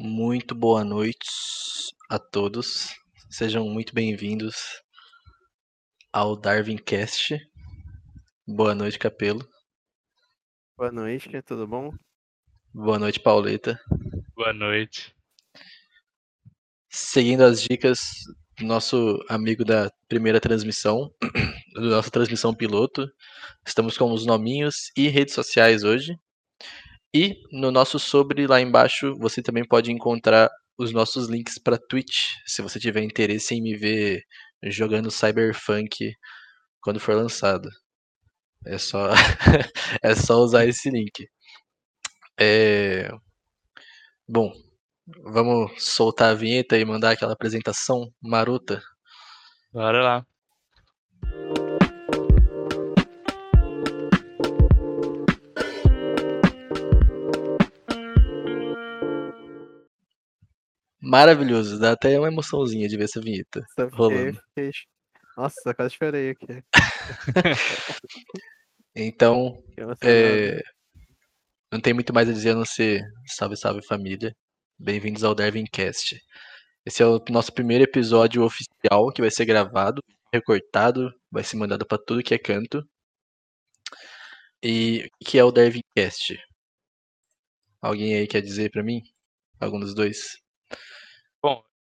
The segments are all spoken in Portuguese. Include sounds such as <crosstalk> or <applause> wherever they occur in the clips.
Muito boa noite a todos. Sejam muito bem-vindos ao Darwin Cast. Boa noite, Capelo. Boa noite, tudo bom? Boa noite, Pauleta. Boa noite. Seguindo as dicas do nosso amigo da primeira transmissão, <clears throat> da nossa transmissão piloto, estamos com os nominhos e redes sociais hoje. E no nosso sobre lá embaixo você também pode encontrar os nossos links para Twitch, se você tiver interesse em me ver jogando Cyberpunk quando for lançado. É só <laughs> é só usar esse link. É... Bom, vamos soltar a vinheta e mandar aquela apresentação marota. Bora lá. Maravilhoso, dá até uma emoçãozinha de ver essa vinheta Nossa, rolando. fiquei- Nossa, quase chorei aqui. <laughs> Então, é... não tem muito mais a dizer a não ser salve, salve família. Bem-vindos ao Darwin Cast. Esse é o nosso primeiro episódio oficial que vai ser gravado, recortado, vai ser mandado para tudo que é canto. E que é o Darwin Cast? Alguém aí quer dizer para mim? Algum dos dois?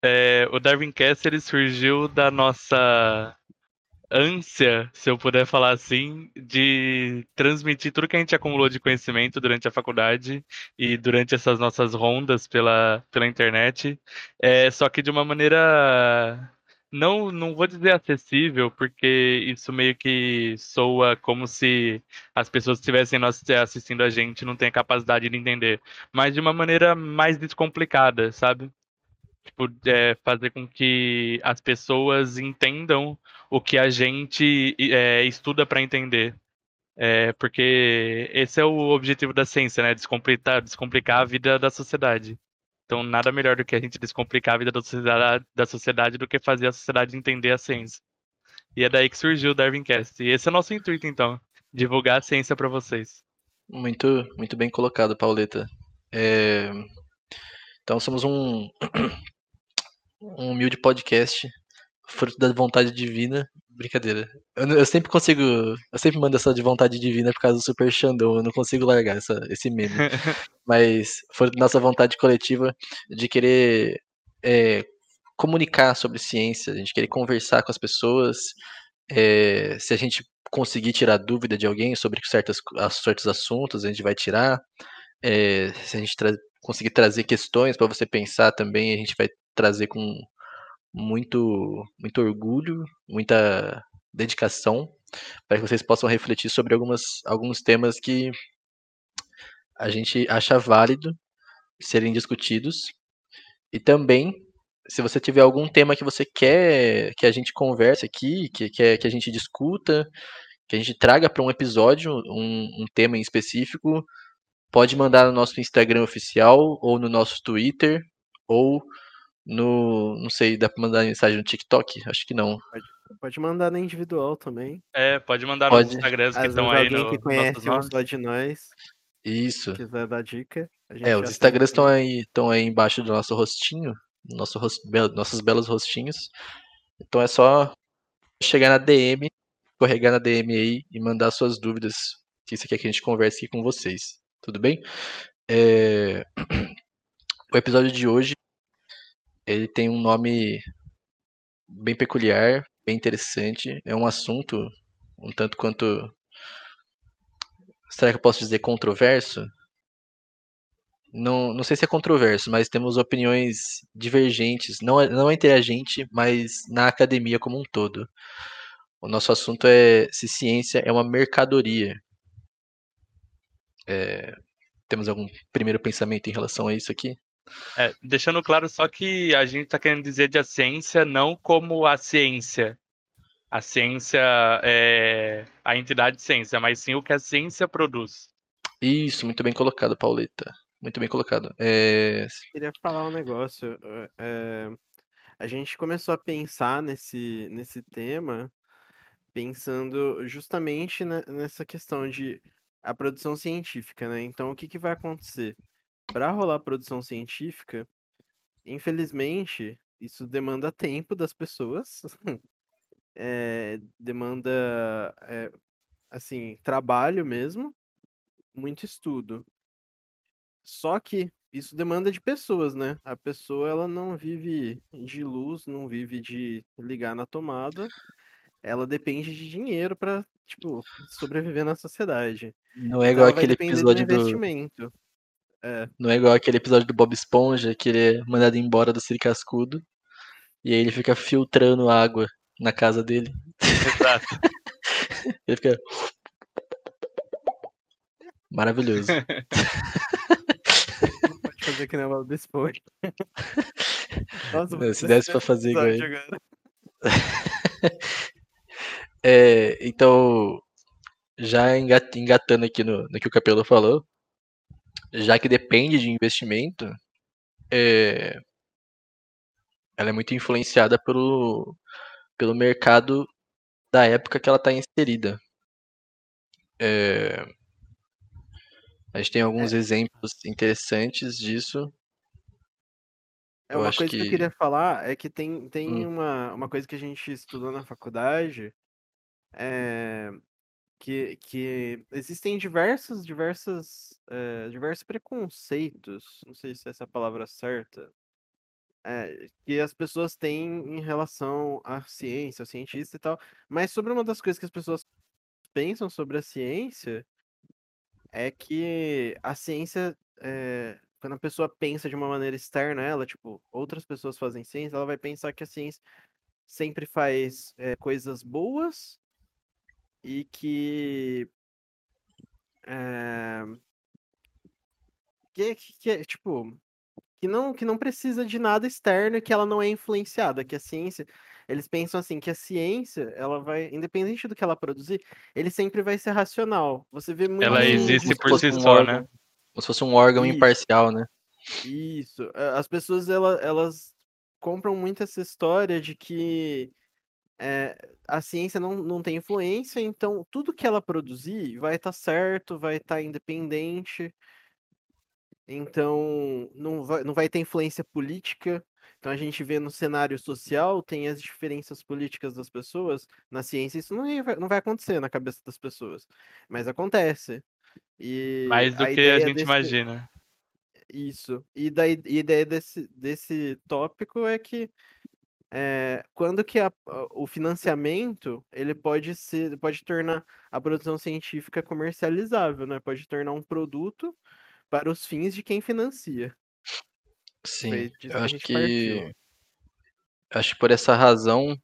É, o Darwin Cast ele surgiu da nossa ânsia, se eu puder falar assim, de transmitir tudo que a gente acumulou de conhecimento durante a faculdade e durante essas nossas rondas pela, pela internet, é, só que de uma maneira não, não vou dizer acessível, porque isso meio que soa como se as pessoas que estivessem assistindo a gente não têm a capacidade de entender, mas de uma maneira mais descomplicada, sabe? Tipo, é, fazer com que as pessoas entendam o que a gente é, estuda para entender. É, porque esse é o objetivo da ciência, né? Descomplicar, descomplicar a vida da sociedade. Então, nada melhor do que a gente descomplicar a vida da sociedade, da sociedade do que fazer a sociedade entender a ciência. E é daí que surgiu o Darwincast. E esse é o nosso intuito, então. Divulgar a ciência para vocês. Muito, muito bem colocado, Pauleta. É, Então somos um, <clears throat> um humilde podcast, fruto da vontade divina. Brincadeira. Eu, eu sempre consigo. Eu sempre mando essa de vontade divina por causa do Super Xandão. Eu não consigo largar essa, esse meme. <laughs> Mas foi nossa vontade coletiva de querer é, comunicar sobre ciência, a gente querer conversar com as pessoas. é, se a gente conseguir tirar dúvida de alguém sobre certas, certos assuntos, a gente vai tirar. É, se a gente tra- conseguir trazer questões para você pensar também, a gente vai trazer com muito, muito orgulho, muita dedicação, para que vocês possam refletir sobre algumas, alguns temas que a gente acha válido serem discutidos. E também, se você tiver algum tema que você quer que a gente converse aqui, que que a gente discuta, que a gente traga para um episódio um, um tema em específico, pode mandar no nosso Instagram oficial, ou no nosso Twitter, ou no. Não sei, dá para mandar mensagem no TikTok? Acho que não. Pode mandar na individual também. É, pode mandar Pode. nos Instagrams que Às estão aí alguém no, que conhece um só de nós Isso. quiser dar dica. a gente É, os tem Instagrams estão aqui. aí, estão aí embaixo do nosso rostinho, nosso ros- be- nossos belos rostinhos. Então é só chegar na DM, corregar na DM aí e mandar suas dúvidas, que você quer que a gente converse aqui com vocês. Tudo bem? É, <clears throat> O episódio de hoje ele tem um nome bem peculiar, bem interessante. É um assunto um tanto quanto. Será que eu posso dizer controverso? Não, não sei se é controverso, mas temos opiniões divergentes, não, não entre a gente, mas na academia como um todo. O nosso assunto é se ciência é uma mercadoria. É, temos algum primeiro pensamento em relação a isso aqui? É, deixando claro só que a gente está querendo dizer de a ciência não como a ciência. A ciência é a entidade ciência, mas sim o que a ciência produz. Isso, muito bem colocado, Pauleta. Muito bem colocado. É, Queria falar um negócio. eh, eh, a gente começou a pensar nesse, nesse tema pensando justamente ne- nessa questão de a produção científica, né? Então, o que que vai acontecer? Para rolar produção científica, infelizmente, isso demanda tempo das pessoas, é, <laughs> demanda, é, assim, trabalho mesmo, muito estudo. Só que isso demanda de pessoas, né? A pessoa ela não vive de luz, não vive de ligar na tomada. Ela depende de dinheiro para, tipo, sobreviver na sociedade. Não é Então igual vai aquele depender do episódio do. É, Não é igual aquele episódio do Bob Esponja que ele é mandado embora do Siri Cascudo. E aí ele fica filtrando água na casa dele. Exato. <laughs> Ele fica. Maravilhoso. não pode fazer que nem o Bob Esponja. Nossa, Não, se desse esse pra fazer igual agora. <laughs> É, então, já enga- engatando aqui no, no que o Capelo falou, já que depende de investimento, é, ela é muito influenciada pelo, pelo mercado da época que ela está inserida. É, a gente tem alguns exemplos interessantes disso. É Eu uma coisa que... eu que- queria falar é que tem, tem Hum. uma, uma coisa que a gente estudou na faculdade, é, que, que existem diversos, diversas, é, diversos preconceitos, não sei se essa é a palavra certa, é, que as pessoas têm em relação à ciência, ao cientista e tal, mas sobre uma das coisas que as pessoas pensam sobre a ciência é que a ciência, é, quando a pessoa pensa de uma maneira externa ela, tipo, outras pessoas fazem ciência, ela vai pensar que a ciência sempre faz coisas boas e que, é, que, que, que, tipo, que não, que não precisa de nada externo e que ela não é influenciada, que a ciência, eles pensam assim, que a ciência, ela vai, independente do que ela produzir, ele sempre vai ser racional. Você vê muito Ela existe por si um só, órgão. né? Como se fosse um órgão Isso. imparcial, né? Isso. As pessoas ela- elas compram muito essa história de que é, a ciência não, não tem influência, então tudo que ela produzir vai estar certo, vai estar independente, então não vai, não vai ter influência política. Então a gente vê no cenário social, tem as diferenças políticas das pessoas, na ciência isso não vai, não vai acontecer na cabeça das pessoas, mas acontece. E Mais do a que a gente desse- imagina. isso. E da ideia desse, desse tópico é que é, quando que a- o financiamento ele pode ser, pode tornar a produção científica comercializável, né? Pode tornar um produto para os fins de quem financia. Sim. Eu acho que. partiu. Acho que por essa razão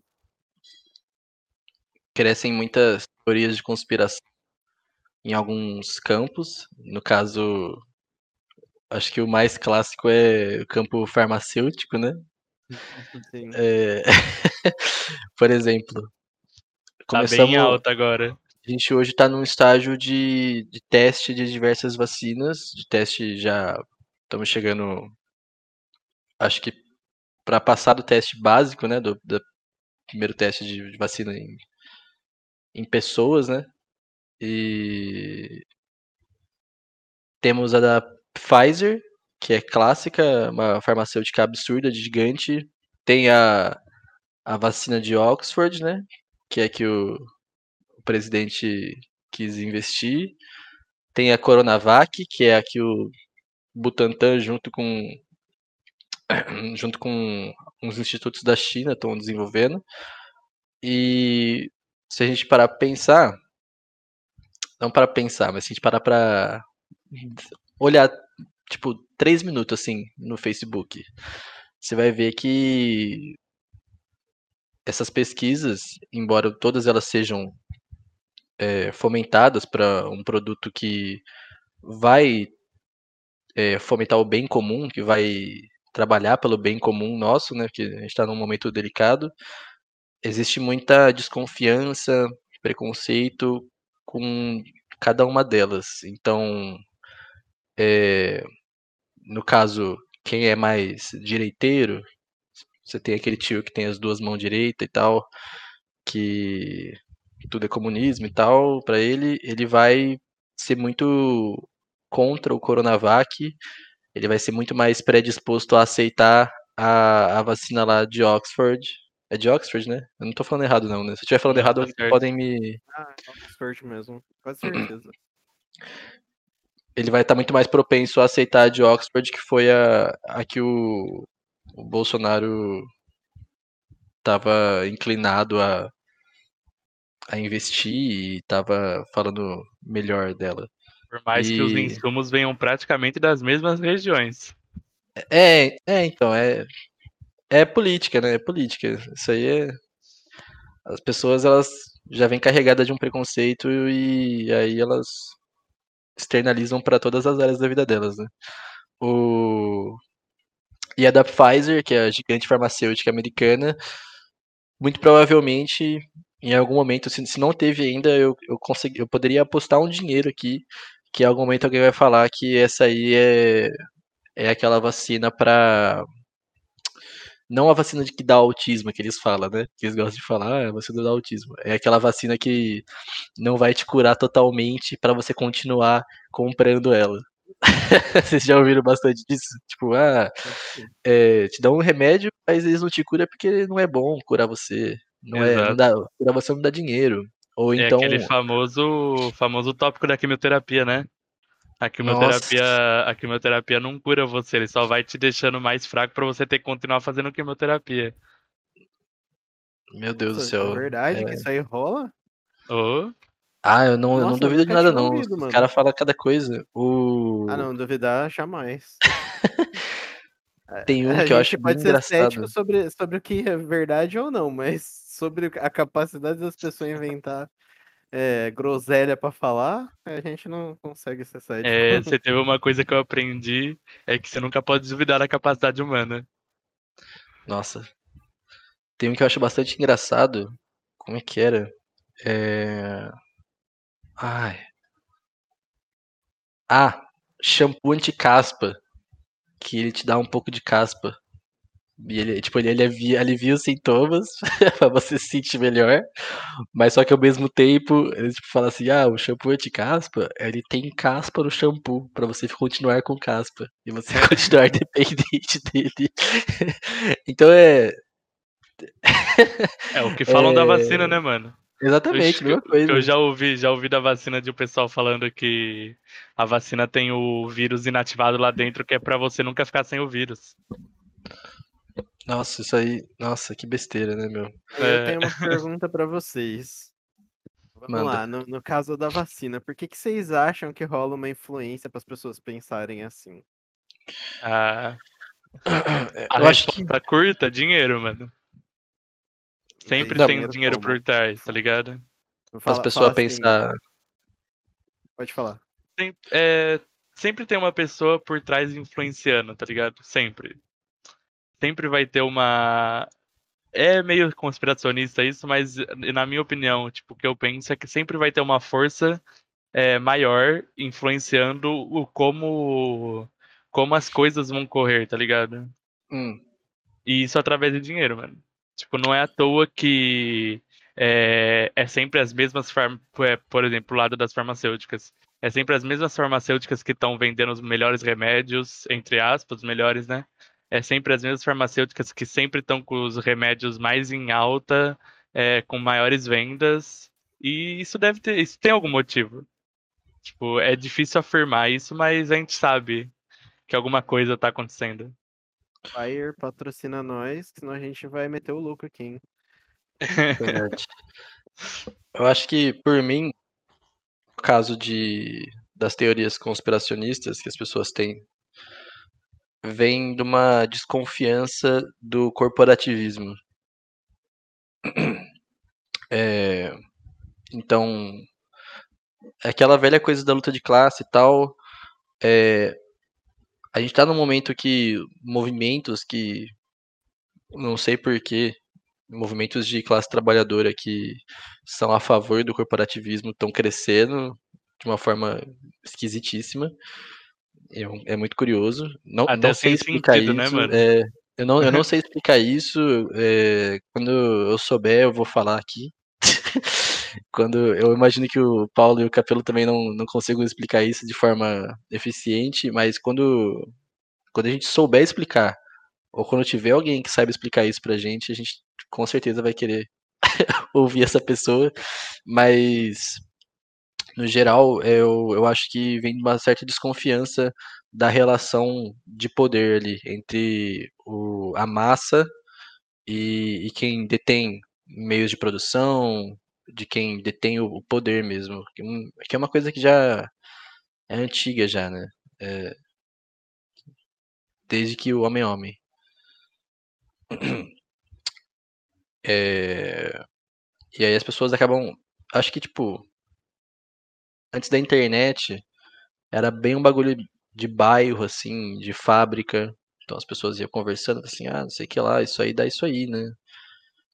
crescem muitas teorias de conspiração em alguns campos. No caso, acho que o mais clássico é o campo farmacêutico, né? É, <laughs> Por exemplo, Tá começamos, bem alta agora. a gente hoje está num estágio de, de teste de diversas vacinas, de teste já estamos chegando, acho que para passar do teste básico, né, do, do primeiro teste de, de vacina em, em pessoas, né, e temos a da Pfizer, que é clássica, uma farmacêutica absurda, gigante, tem a, a vacina de Oxford, né, que é que o, o presidente quis investir, tem a Coronavac, que é a que o Butantan junto com <clears throat> junto com uns institutos da China estão desenvolvendo. E se a gente parar para pensar, não para pensar, mas se a gente parar para olhar tipo três minutos assim no Facebook, você vai ver que essas pesquisas, embora todas elas sejam é, fomentadas para um produto que vai é, fomentar o bem comum, que vai trabalhar pelo bem comum nosso, né? Que a gente está num momento delicado. Existe muita desconfiança, preconceito com cada uma delas. Então, é, no caso, quem é mais direiteiro, você tem aquele tio que tem as duas mãos direitas e tal, que tudo é comunismo e tal, para ele, ele vai ser muito contra o Coronavac, ele vai ser muito mais predisposto a aceitar a, a vacina lá de Oxford. É de Oxford, né? Eu não tô falando errado, não, né? Se eu estiver falando errado, tá certo. podem me. Ah, é Oxford mesmo. Quase <clears throat> certeza. Ele vai estar muito mais propenso a aceitar a de Oxford, que foi a, a que o, o Bolsonaro estava inclinado a, a investir e estava falando melhor dela. Por mais que os E- insumos venham praticamente das mesmas regiões. É, é, então, é, é política, né? É política. Isso aí é. As pessoas, elas já vêm carregadas de um preconceito e aí elas externalizam para todas as áreas da vida delas, né? O... E a da Pfizer, que é a gigante farmacêutica americana, muito provavelmente, em algum momento, se, se não teve ainda, eu, eu, consegui, eu poderia apostar um dinheiro aqui, que em algum momento alguém vai falar que essa aí é, é aquela vacina para Não a vacina de que dá autismo, que eles falam, né? Que eles gostam de falar, ah, a vacina do autismo. É aquela vacina que não vai te curar totalmente para você continuar comprando ela. <laughs> Vocês já ouviram bastante disso? Tipo, ah, é, te dão um remédio, mas eles não te curam porque não é bom curar você. Não é, não dá, curar você não dá dinheiro. Ou É então. aquele famoso, famoso tópico da quimioterapia, né? A quimioterapia, a quimioterapia não cura você, ele só vai te deixando mais fraco pra você ter que continuar fazendo quimioterapia. Meu Deus Nossa, do céu. É verdade é... que isso aí rola? Oh, Ah, eu não, eu não Nossa, eu duvido de nada, não. ouvido, Os mano. caras falam cada coisa. O... Ah, não, duvidar jamais. <laughs> Tem um a que eu acho pode bem ser engraçado. cético sobre, sobre o que é verdade ou não, mas <laughs> sobre a capacidade das pessoas inventar é, groselha pra falar, a gente não consegue ser cético. é, você teve <laughs> uma coisa que eu aprendi, é que você nunca pode duvidar da capacidade humana. Nossa. Tem um que eu acho bastante engraçado. Como é que era? É... Ai. Ah, shampoo anti-caspa. Que ele te dá um pouco de caspa. E ele, tipo, ele alivia, alivia os sintomas <laughs> pra você se sentir melhor. Mas só que ao mesmo tempo, ele tipo, fala assim: ah, o shampoo anti-caspa, ele tem caspa no shampoo, pra você continuar com caspa. E você <laughs> continuar <laughs> dependente dele. então é. É o que falam É, da vacina, né, mano? Exatamente, Eu- mesma coisa. Eu já ouvi, já ouvi da vacina de um pessoal falando que a vacina tem o vírus inativado lá dentro, que é pra você nunca ficar sem o vírus. Nossa, isso aí. Nossa, que besteira, né, meu? Eu É. tenho uma pergunta pra vocês. Vamos Manda. lá, no, no caso da vacina, por que, que vocês acham que rola uma influência para as pessoas pensarem assim? A, <coughs> a Eu acho que. resposta curta, dinheiro, mano. Sempre Não, tem dinheiro dinheiro por trás, tá ligado? As Fala- pessoas fala assim, pensar. Pode falar. Sempre, é, sempre tem uma pessoa por trás influenciando, tá ligado? Sempre. Sempre vai ter uma. É meio conspiracionista isso, mas na minha opinião, tipo, o que eu penso é que sempre vai ter uma força é, maior influenciando o como como as coisas vão correr, tá ligado? Hum, E isso através de dinheiro, mano. Tipo, não é à toa que é, é sempre as mesmas, farm... é, por exemplo, o lado das farmacêuticas. É sempre as mesmas farmacêuticas que estão vendendo os melhores remédios, entre aspas, os melhores, né? É sempre as mesmas farmacêuticas que sempre estão com os remédios mais em alta, é, com maiores vendas. E isso deve ter, isso tem algum motivo. Tipo, é difícil afirmar isso, mas a gente sabe que alguma coisa tá acontecendo. Bayer patrocina nós, senão a gente vai meter o louco aqui, hein? Eu acho que, por mim, no caso de, das teorias conspiracionistas que as pessoas têm, vem de uma desconfiança do corporativismo. <clears throat> É, então, aquela velha coisa da luta de classe e tal. é, a gente tá num momento que movimentos que, não sei porquê, movimentos de classe trabalhadora que são a favor do corporativismo estão crescendo de uma forma esquisitíssima. É, é muito curioso. Não, Até não sei explicar sentido, né, isso. mano? é, eu, não, eu não sei explicar isso. é, quando eu souber, eu vou falar aqui. <laughs> quando eu imagino que o Paulo e o Capelo também não, não consigam explicar isso de forma eficiente, mas quando, quando a gente souber explicar ou quando tiver alguém que saiba explicar isso pra gente, a gente com certeza vai querer <laughs> ouvir essa pessoa, mas no geral eu, eu acho que vem uma certa desconfiança da relação de poder ali entre o, a massa e, e quem detém meios de produção, de quem detém o, o poder mesmo, que, um, que é uma coisa que já é antiga já, né? É, desde que o homem é homem. É, e aí as pessoas acabam. Acho que, tipo. Antes da internet, era bem um bagulho de bairro, assim, de fábrica. Então as pessoas iam conversando, assim, ah, não sei o que lá, isso aí dá isso aí, né?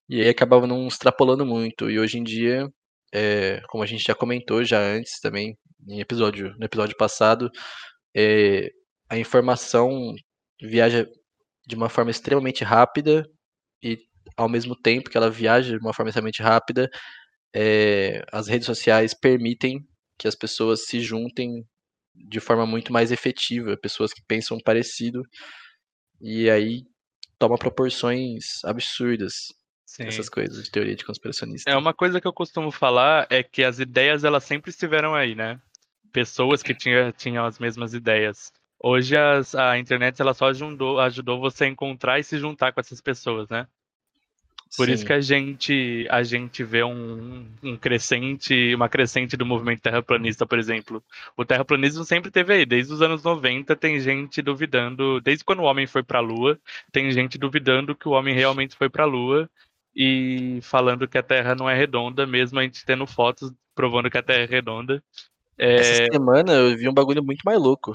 E aí acabava não extrapolando muito. E hoje em dia, é, como a gente já comentou já antes também, em episódio, no episódio passado, é, a informação viaja de uma forma extremamente rápida e ao mesmo tempo que ela viaja de uma forma extremamente rápida, é, as redes sociais permitem que as pessoas se juntem de forma muito mais efetiva, pessoas que pensam parecido, e aí toma proporções absurdas Sim. essas coisas de teoria de conspiracionista. É uma coisa que eu costumo falar é que as ideias elas sempre estiveram aí, né? Pessoas que tinha, tinham as mesmas ideias. Hoje as, a internet ela só ajudou, ajudou você a encontrar e se juntar com essas pessoas, né? Por Sim. isso que a gente a gente vê um, um crescente, uma crescente do movimento terraplanista, por exemplo. O terraplanismo sempre teve aí, desde os anos 90 tem gente duvidando, desde quando o homem foi para a lua, tem gente duvidando que o homem realmente foi para a lua e falando que a Terra não é redonda, mesmo a gente tendo fotos provando que a Terra é redonda. Essa É, semana eu vi um bagulho muito mais louco.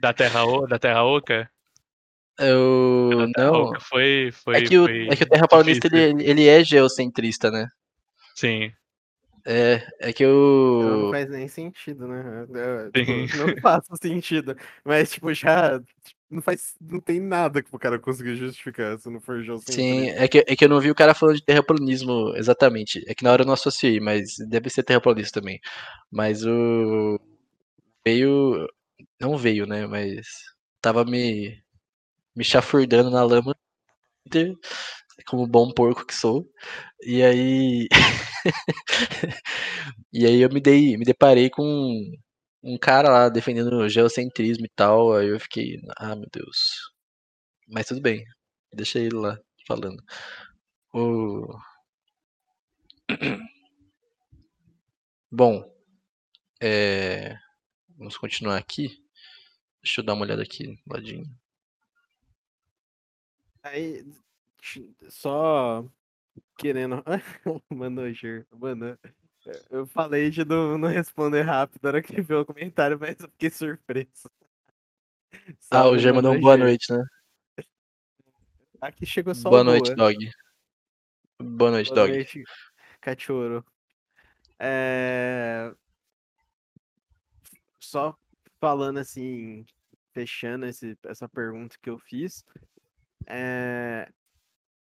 da Terra da Terra Oca, Eu Terra não. Foi foi É que o, foi é que o terraplanista ele, ele é geocentrista, né? Sim, É, é que Então não eu. faz nem sentido, né? É, Sim. tipo, não <laughs> faz sentido. Mas, tipo, já não faz. Não tem nada que o cara conseguir justificar se não for Sim, geocentrismo. é que, é que eu não vi o cara falando de terraplanismo exatamente. É que na hora eu não associei, mas deve ser terraplanista também. Mas o. Veio. Não veio, né? Mas tava me. Me chafurdando na lama. Como bom porco que sou. E aí. <laughs> e aí eu me dei. Me deparei com um cara lá defendendo o geocentrismo e tal. Aí eu fiquei. Ah, meu Deus. Mas tudo bem. Deixa ele lá falando. O... <clears throat> Bom, é, vamos continuar aqui. Deixa eu dar uma olhada aqui ladinho. Aí, só querendo. <laughs> Mano, Gir, mano. Eu falei de não, não responder rápido na hora que viu o comentário, mas eu fiquei surpreso. <laughs> Ah, o Ger mandou um boa noite, né? Aqui chegou só Boa noite, boa. dog. Boa noite, Boa dog. noite, cachorro. É... Só falando assim, fechando esse, essa pergunta que eu fiz, é...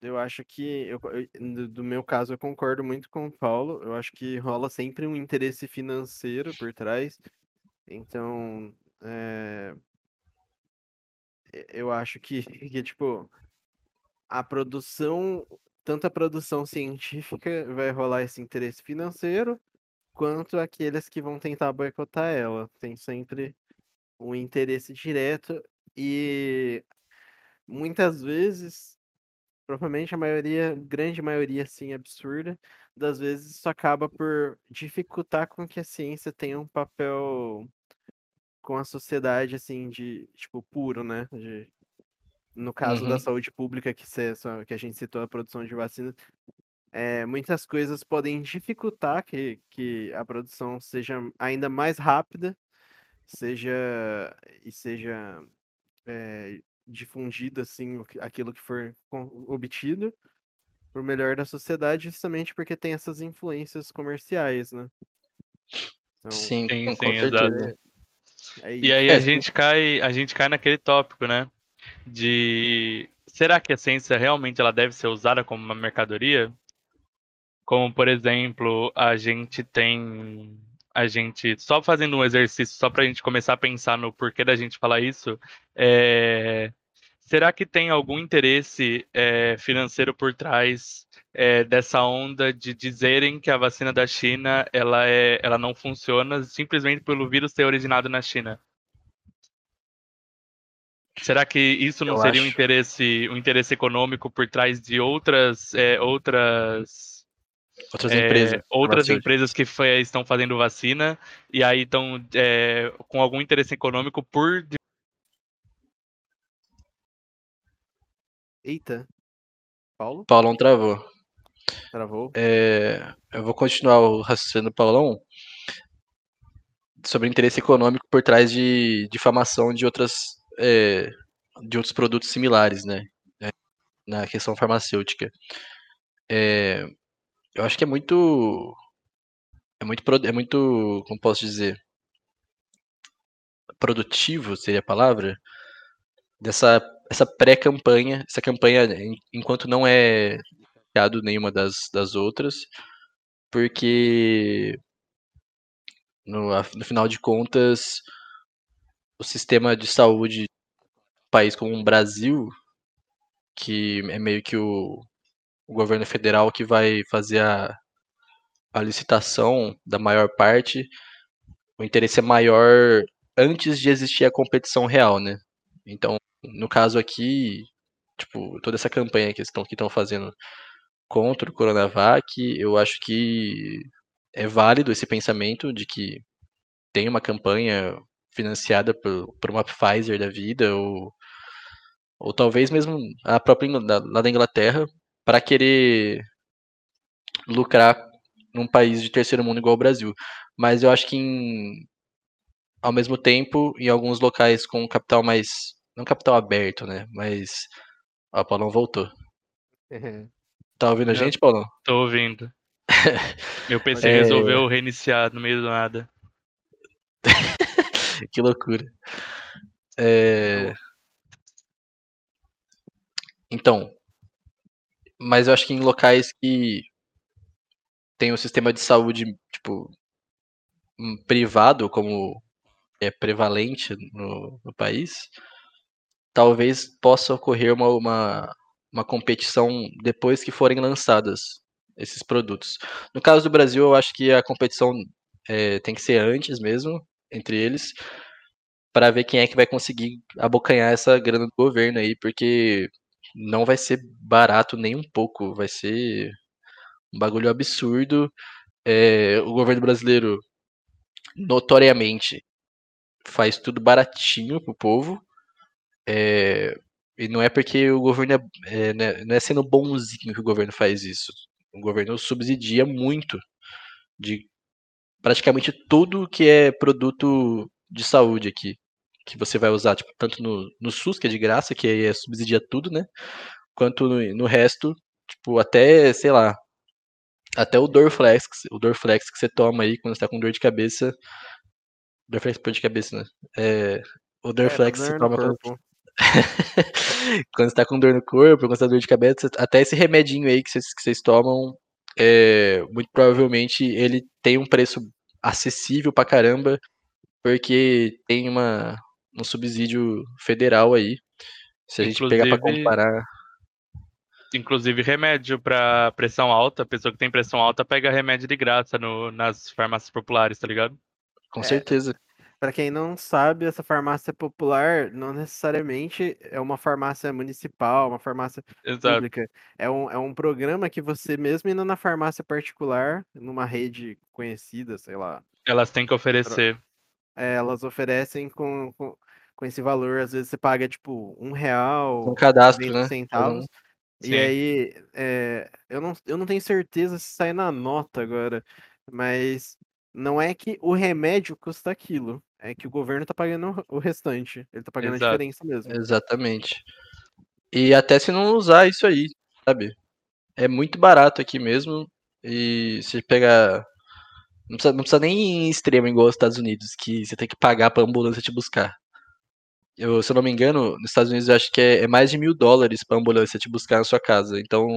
eu acho que, eu, eu- do- meu caso, eu concordo muito com o Paulo. Eu acho que rola sempre um interesse financeiro por trás. Então, é, eu acho que, <laughs> que, tipo, a produção, tanto a produção científica vai rolar esse interesse financeiro, quanto aqueles que vão tentar boicotar ela. Tem sempre um interesse direto e muitas vezes, provavelmente a maioria, grande maioria assim absurda, das vezes isso acaba por dificultar com que a ciência tenha um papel com a sociedade assim de tipo puro, né? De, no caso da Uhum. saúde pública que, cê, que a gente citou a produção de vacinas, é, muitas coisas podem dificultar que, que a produção seja ainda mais rápida, seja e seja é, difundido assim aquilo que for obtido por melhor da sociedade, justamente porque tem essas influências comerciais, né? Então, Sim, Sim, com, sim, exato. certeza. é E aí a gente cai, a gente cai naquele tópico, né? De será que a ciência realmente ela deve ser usada como uma mercadoria? Como, por exemplo, a gente tem a gente só fazendo um exercício só para a gente começar a pensar no porquê da gente falar isso, é, será que tem algum interesse é, financeiro por trás é, dessa onda de dizerem que a vacina da China ela, é, ela não funciona simplesmente pelo vírus ter originado na China? Será que isso não Eu seria um interesse, um interesse econômico por trás de outras, é, outras, Outras é, empresas. outras empresas que fa- estão fazendo vacina e aí estão é, com algum interesse econômico por Eita. Paulo? Paulão travou. Travou? É, eu vou continuar o raciocínio do Paulão sobre o interesse econômico por trás de difamação de outras é, de outros produtos similares, né? É, na questão farmacêutica. É, eu acho que é muito é muito é muito como posso dizer produtivo seria a palavra dessa essa pré-campanha essa campanha en- enquanto não é criado nenhuma das, das outras porque no, no final de contas o sistema de saúde país como o Brasil que é meio que o, o governo federal que vai fazer a, a licitação da maior parte o interesse é maior antes de existir a competição real, né? Então, no caso aqui, tipo, toda essa campanha que estão que estão fazendo contra o Coronavac, eu acho que é válido esse pensamento de que tem uma campanha financiada por, por uma Pfizer da vida ou ou talvez mesmo a própria lá da Inglaterra para querer lucrar num país de terceiro mundo igual o Brasil. Mas eu acho que em, ao mesmo tempo, em alguns locais com capital mais. Não capital aberto, né? Mas. Ó, o Paulão voltou. Tá ouvindo a gente, Paulão? Tô ouvindo. <laughs> Meu PC É. resolveu reiniciar no meio do nada. <laughs> que loucura. É... Então. Mas eu acho que em locais que tem um sistema de saúde, tipo. hum, privado, como é prevalente no, no país, talvez possa ocorrer uma, uma, uma competição depois que forem lançadas esses produtos. No caso do Brasil, eu acho que a competição é, tem que ser antes mesmo, entre eles, para ver quem é que vai conseguir abocanhar essa grana do governo aí, porque não vai ser barato nem um pouco, vai ser um bagulho absurdo. É, o governo brasileiro, notoriamente, faz tudo baratinho pro povo. É, e não é porque o governo é, é, né, não é sendo bonzinho que o governo faz isso. O governo subsidia muito de praticamente tudo que é produto de saúde aqui. Que você vai usar, tipo, tanto no, no SUS, que é de graça, que aí é subsidia tudo, né? Quanto no, no resto, tipo, até, sei lá, até o Dorflex, o Dorflex que você toma aí quando você tá com dor de cabeça. Dorflex por de cabeça, né? É, o Dorflex é, você toma quando. <laughs> quando você tá com dor no corpo, quando você tá dor de cabeça, até esse remedinho aí que vocês, que vocês tomam, é, muito provavelmente ele tem um preço acessível pra caramba, porque tem uma, um subsídio federal aí. Se a gente pegar pra comparar. Inclusive remédio pra pressão alta, a pessoa que tem pressão alta pega remédio de graça no, nas farmácias populares, tá ligado? Com É, certeza. Pra quem não sabe, essa farmácia popular não necessariamente é uma farmácia municipal, uma farmácia Exato. pública. É um, é um programa que você, mesmo indo na farmácia particular, numa rede conhecida, sei lá, Elas têm que oferecer. é, elas oferecem com, com, com esse valor. Às vezes você paga, tipo, um real, Um cadastro, 90 né? centavos. E Sim. aí, é, eu não, eu não tenho certeza se sai na nota agora, mas não é que o remédio custa aquilo, é que o governo tá pagando <laughs> o restante. Ele tá pagando a Exato. diferença mesmo. Exatamente. E até se não usar isso aí, sabe? É muito barato aqui mesmo. E se pegar. Não precisa, não precisa nem em extremo igual os Estados Unidos, que você tem que pagar pra ambulância te buscar. Eu, se eu não me engano, nos Estados Unidos eu acho que é, é mais de mil dólares pra ambulância te buscar na sua casa. Então,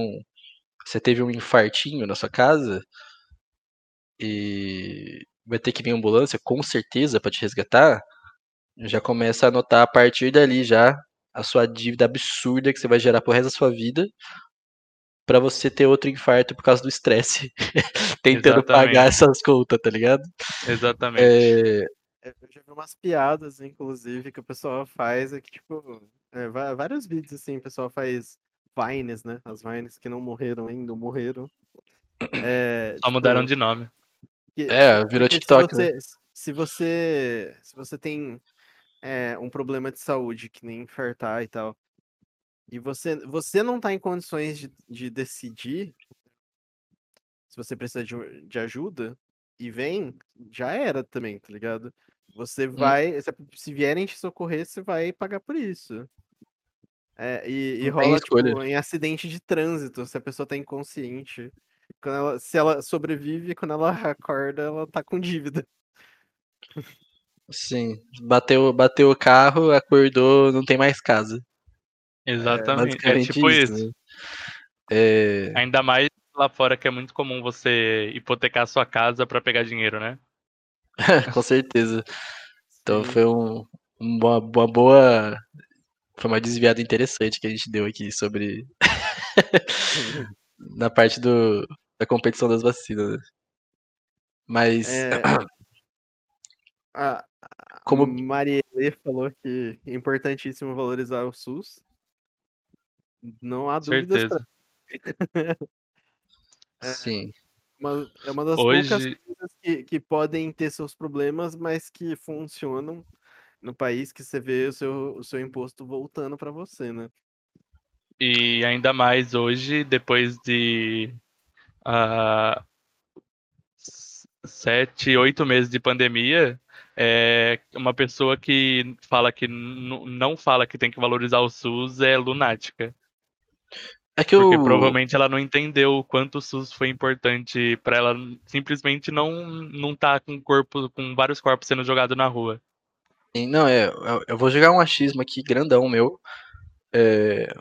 você teve um infartinho na sua casa e vai ter que vir ambulância, com certeza, pra te resgatar. Já começa a anotar a partir dali já a sua dívida absurda que você vai gerar pro resto da sua vida pra você ter outro infarto por causa do estresse <laughs> tentando pagar Exatamente. essas contas, tá ligado? Exatamente. É, Eu já vi umas piadas, inclusive, que o pessoal faz, é que, tipo, é, vários vídeos, assim, o pessoal faz Vines, né? As Vines que não morreram ainda, morreram. É, Só mudaram tipo, de nome. Que- É, virou porque TikTok, Se né? você, se você, se você tem é, um problema de saúde, que nem infartar e tal, e você, você não tá em condições de, de decidir se você precisa de, de ajuda e vem, já era também, tá ligado? Você vai, se, se vierem te socorrer, você vai pagar por isso. É, e, e rola, tipo, em acidente de trânsito, se a pessoa tá inconsciente. Quando ela- se ela sobrevive, quando ela <laughs> acorda, ela tá com dívida. Sim, bateu, bateu o carro, acordou, não tem mais casa. Exatamente. É, Basicamente tipo isso, isso. né? É, Ainda mais lá fora que é muito comum você hipotecar sua casa pra pegar dinheiro, né? <laughs> com certeza. Então Sim. foi um, uma, uma boa. Foi uma desviada interessante que a gente deu aqui sobre. <laughs> na parte do, da competição das vacinas. né? Mas. É, a, <clears throat> a Como- Marielle falou que é importantíssimo valorizar o SUS. Não há dúvidas. Certeza. <laughs> É. Sim. Uma, é uma das poucas Hoje, coisas que, que podem ter seus problemas, mas que funcionam no país que você vê o seu, o seu imposto voltando para você, né? e ainda mais hoje, depois de sete, oito meses de pandemia, é, uma pessoa que fala que não fala que tem que valorizar o SUS é lunática. É que Porque o. provavelmente ela não entendeu o quanto o SUS foi importante pra ela simplesmente não não tá com corpo com vários corpos sendo jogados na rua. Não, é. eu- Eu vou jogar um achismo aqui grandão meu. É,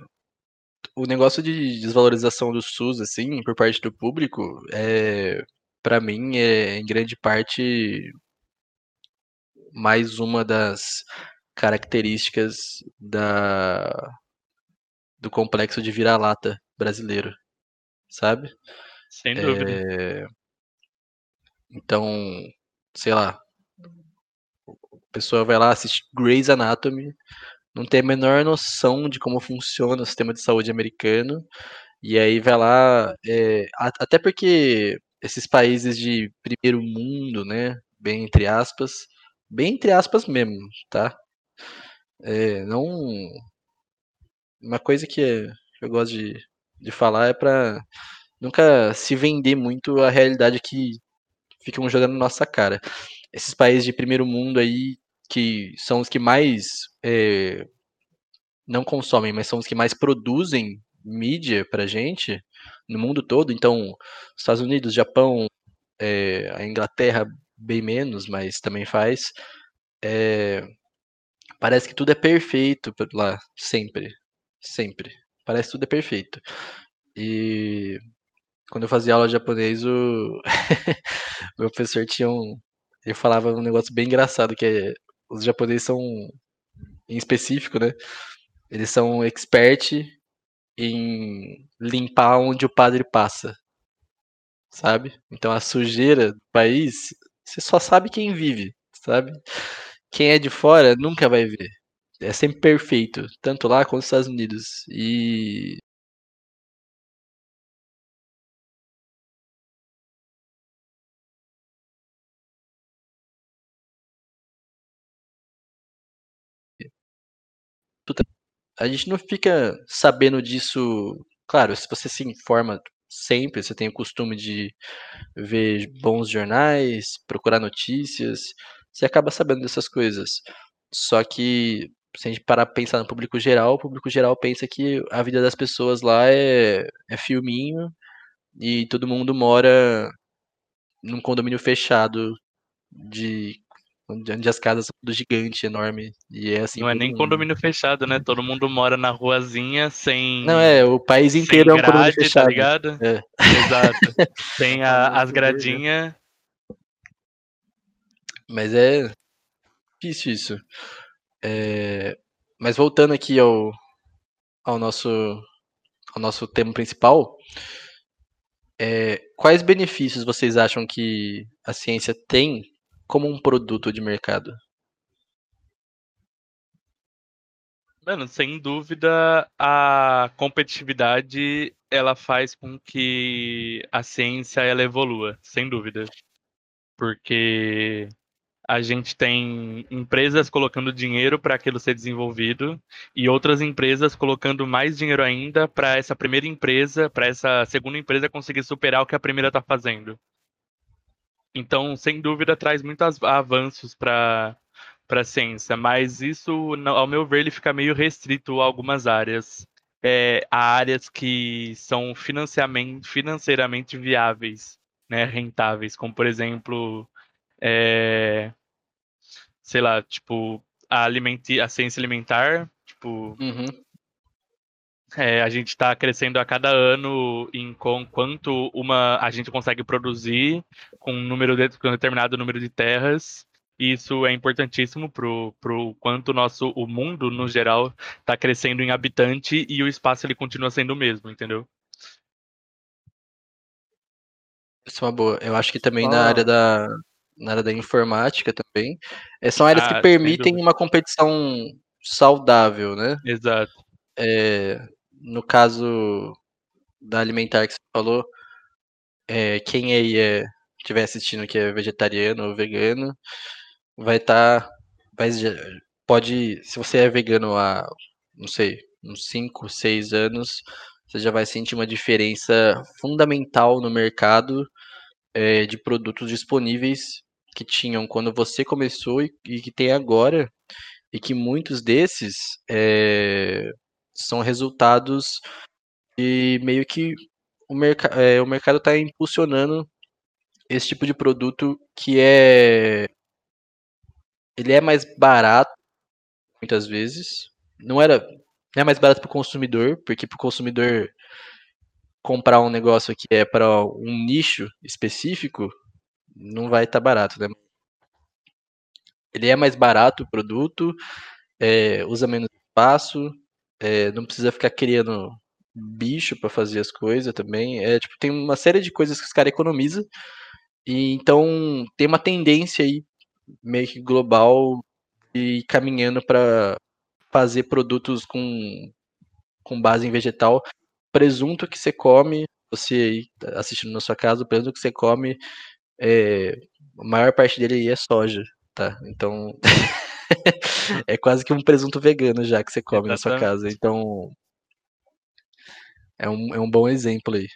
o negócio de desvalorização do SUS, assim, por parte do público, é, para mim, é em grande parte mais uma das características da, do complexo de vira-lata brasileiro, sabe? Sem dúvida. É, então, sei lá, a pessoa vai lá assistir Grey's Anatomy, não tem a menor noção de como funciona o sistema de saúde americano, e aí vai lá, é, até porque esses países de primeiro mundo, né, bem entre aspas, bem entre aspas mesmo, tá? É, não uma coisa que eu gosto de, de falar é pra nunca se vender muito a realidade que ficam jogando na nossa cara. Esses países de primeiro mundo aí, que são os que mais é, não consomem, mas são os que mais produzem mídia pra gente no mundo todo. Então, Estados Unidos, Japão, é, a Inglaterra bem menos, mas também faz. É, parece que tudo é perfeito lá, sempre, sempre. Parece que tudo é perfeito. E quando eu fazia aula de japonês, o <laughs> meu professor tinha um, falava um negócio bem engraçado que é os japoneses são em específico, né? Eles são expert em limpar onde o padre passa, sabe? Então a sujeira do país, você só sabe quem vive, sabe? Quem é de fora nunca vai ver. É sempre perfeito, tanto lá quanto nos Estados Unidos. E a gente não fica sabendo disso. Claro, se você se informa sempre, você tem o costume de ver bons jornais, procurar notícias, você acaba sabendo dessas coisas. Só que se a gente parar pra pensar no público geral, o público geral pensa que a vida das pessoas lá é, é filminho e todo mundo mora num condomínio fechado de onde as casas são tudo gigante, enorme, e é assim Não é nem mundo. condomínio fechado, né? Todo mundo mora na ruazinha sem Não, é, o país inteiro é um condomínio tá fechado. ligado? É. Exato. Tem <laughs> a- Famoso as dele. gradinhas. Mas é difícil isso. É, mas voltando aqui ao, ao, nosso, ao nosso tema principal, é, quais benefícios vocês acham que a ciência tem como um produto de mercado? Mano, sem dúvida, a competitividade ela faz com que a ciência ela evolua, sem dúvida. Porque a gente tem empresas colocando dinheiro para aquilo ser desenvolvido e outras empresas colocando mais dinheiro ainda para essa primeira empresa, para essa segunda empresa conseguir superar o que a primeira está fazendo. Então, sem dúvida, traz muitos avanços para para a ciência, mas isso, ao meu ver, ele fica meio restrito a algumas áreas, é, a áreas que são financeiramente viáveis, né, rentáveis, como por exemplo, é, sei lá, tipo a, alimenti a ciência alimentar, tipo Uhum. É, a gente está crescendo a cada ano em com quanto uma a gente consegue produzir com um número de, com um determinado número de terras. E isso é importantíssimo pro, pro quanto o nosso o mundo no geral está crescendo em habitante e o espaço ele continua sendo o mesmo, entendeu? Isso é uma boa. Eu acho que também Só- na área da na área da informática também, eh, são áreas Ah, que permitem uma competição saudável, né? Exato. É, no caso da alimentar que você falou, é, quem aí é, estiver assistindo que é vegetariano ou vegano, vai estar. já- pode. Se você é vegano há, não sei, uns 5, 6 anos, você já vai sentir uma diferença fundamental no mercado é, de produtos disponíveis que tinham quando você começou e, e que tem agora, e que muitos desses é, são resultados de meio que o, merca é, o mercado está impulsionando esse tipo de produto que é ele é mais barato muitas vezes. Não era não é mais barato para o consumidor porque para o consumidor comprar um negócio que é para um nicho específico não vai estar barato né? Ele é mais barato o produto é, usa menos espaço é, não precisa ficar criando bicho para fazer as coisas também é tipo tem uma série de coisas que os caras economizam e então tem uma tendência aí meio que global e caminhando para fazer produtos com, com base em vegetal. Presunto que você come, você aí tá assistindo na sua casa, o presunto que você come, é, a maior parte dele aí é soja, tá? Então <laughs> <laughs> é quase que um presunto vegano já que você come na sua casa. Exatamente. Então é um, é um bom exemplo aí.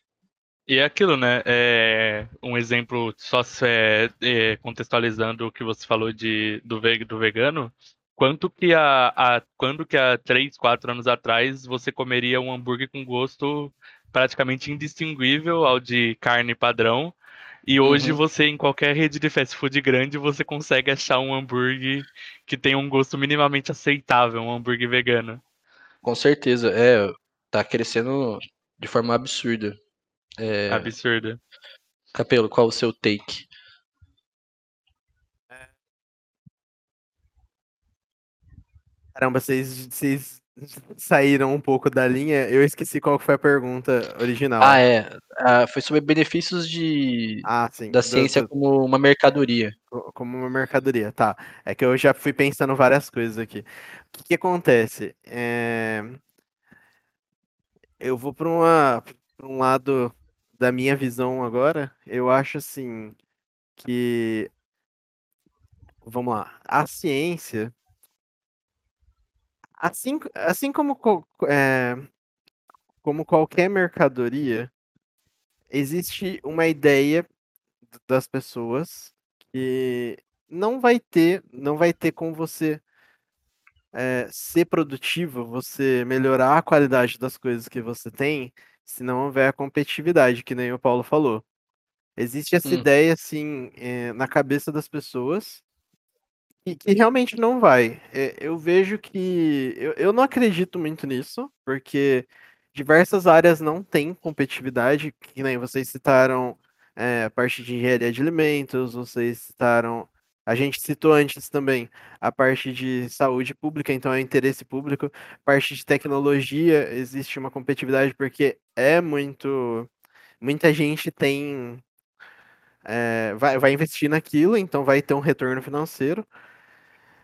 E é aquilo, né? É um exemplo, só se, é, é, contextualizando o que você falou de, do, ve- do vegano, quanto que a, a, quando que há 3, 4 anos atrás você comeria um hambúrguer com gosto praticamente indistinguível ao de carne padrão, e hoje Uhum. você, em qualquer rede de fast food grande, você consegue achar um hambúrguer que tem um gosto minimamente aceitável, um hambúrguer vegano. Com certeza, é, tá crescendo de forma absurda. É, Absurdo. Capelo, qual o seu take? Caramba, vocês, vocês saíram um pouco da linha. Eu esqueci qual foi a pergunta original. Ah, é. Ah, foi sobre benefícios de, Ah, sim. da do- ciência do- como uma mercadoria. co- como uma mercadoria, tá. É que eu já fui pensando várias coisas aqui. O que, que acontece? É, Eu vou para uma, pra um lado da minha visão agora. Eu acho assim que, vamos lá, a ciência, assim, assim como, co- é, como qualquer mercadoria, existe uma ideia das pessoas que não vai ter, não vai ter como você é, ser produtivo, você melhorar a qualidade das coisas que você tem, se não houver a competitividade, que nem o Paulo falou. Existe essa Hum. ideia, assim, é, na cabeça das pessoas que, que realmente não vai. É, eu vejo que. Eu, eu não acredito muito nisso, porque diversas áreas não têm competitividade, que nem vocês citaram é, a parte de engenharia de alimentos, vocês citaram A gente citou antes também a parte de saúde pública, então é interesse público. Parte de tecnologia, existe uma competitividade porque é muito. Muita gente tem. é, vai, vai investir naquilo, então vai ter um retorno financeiro.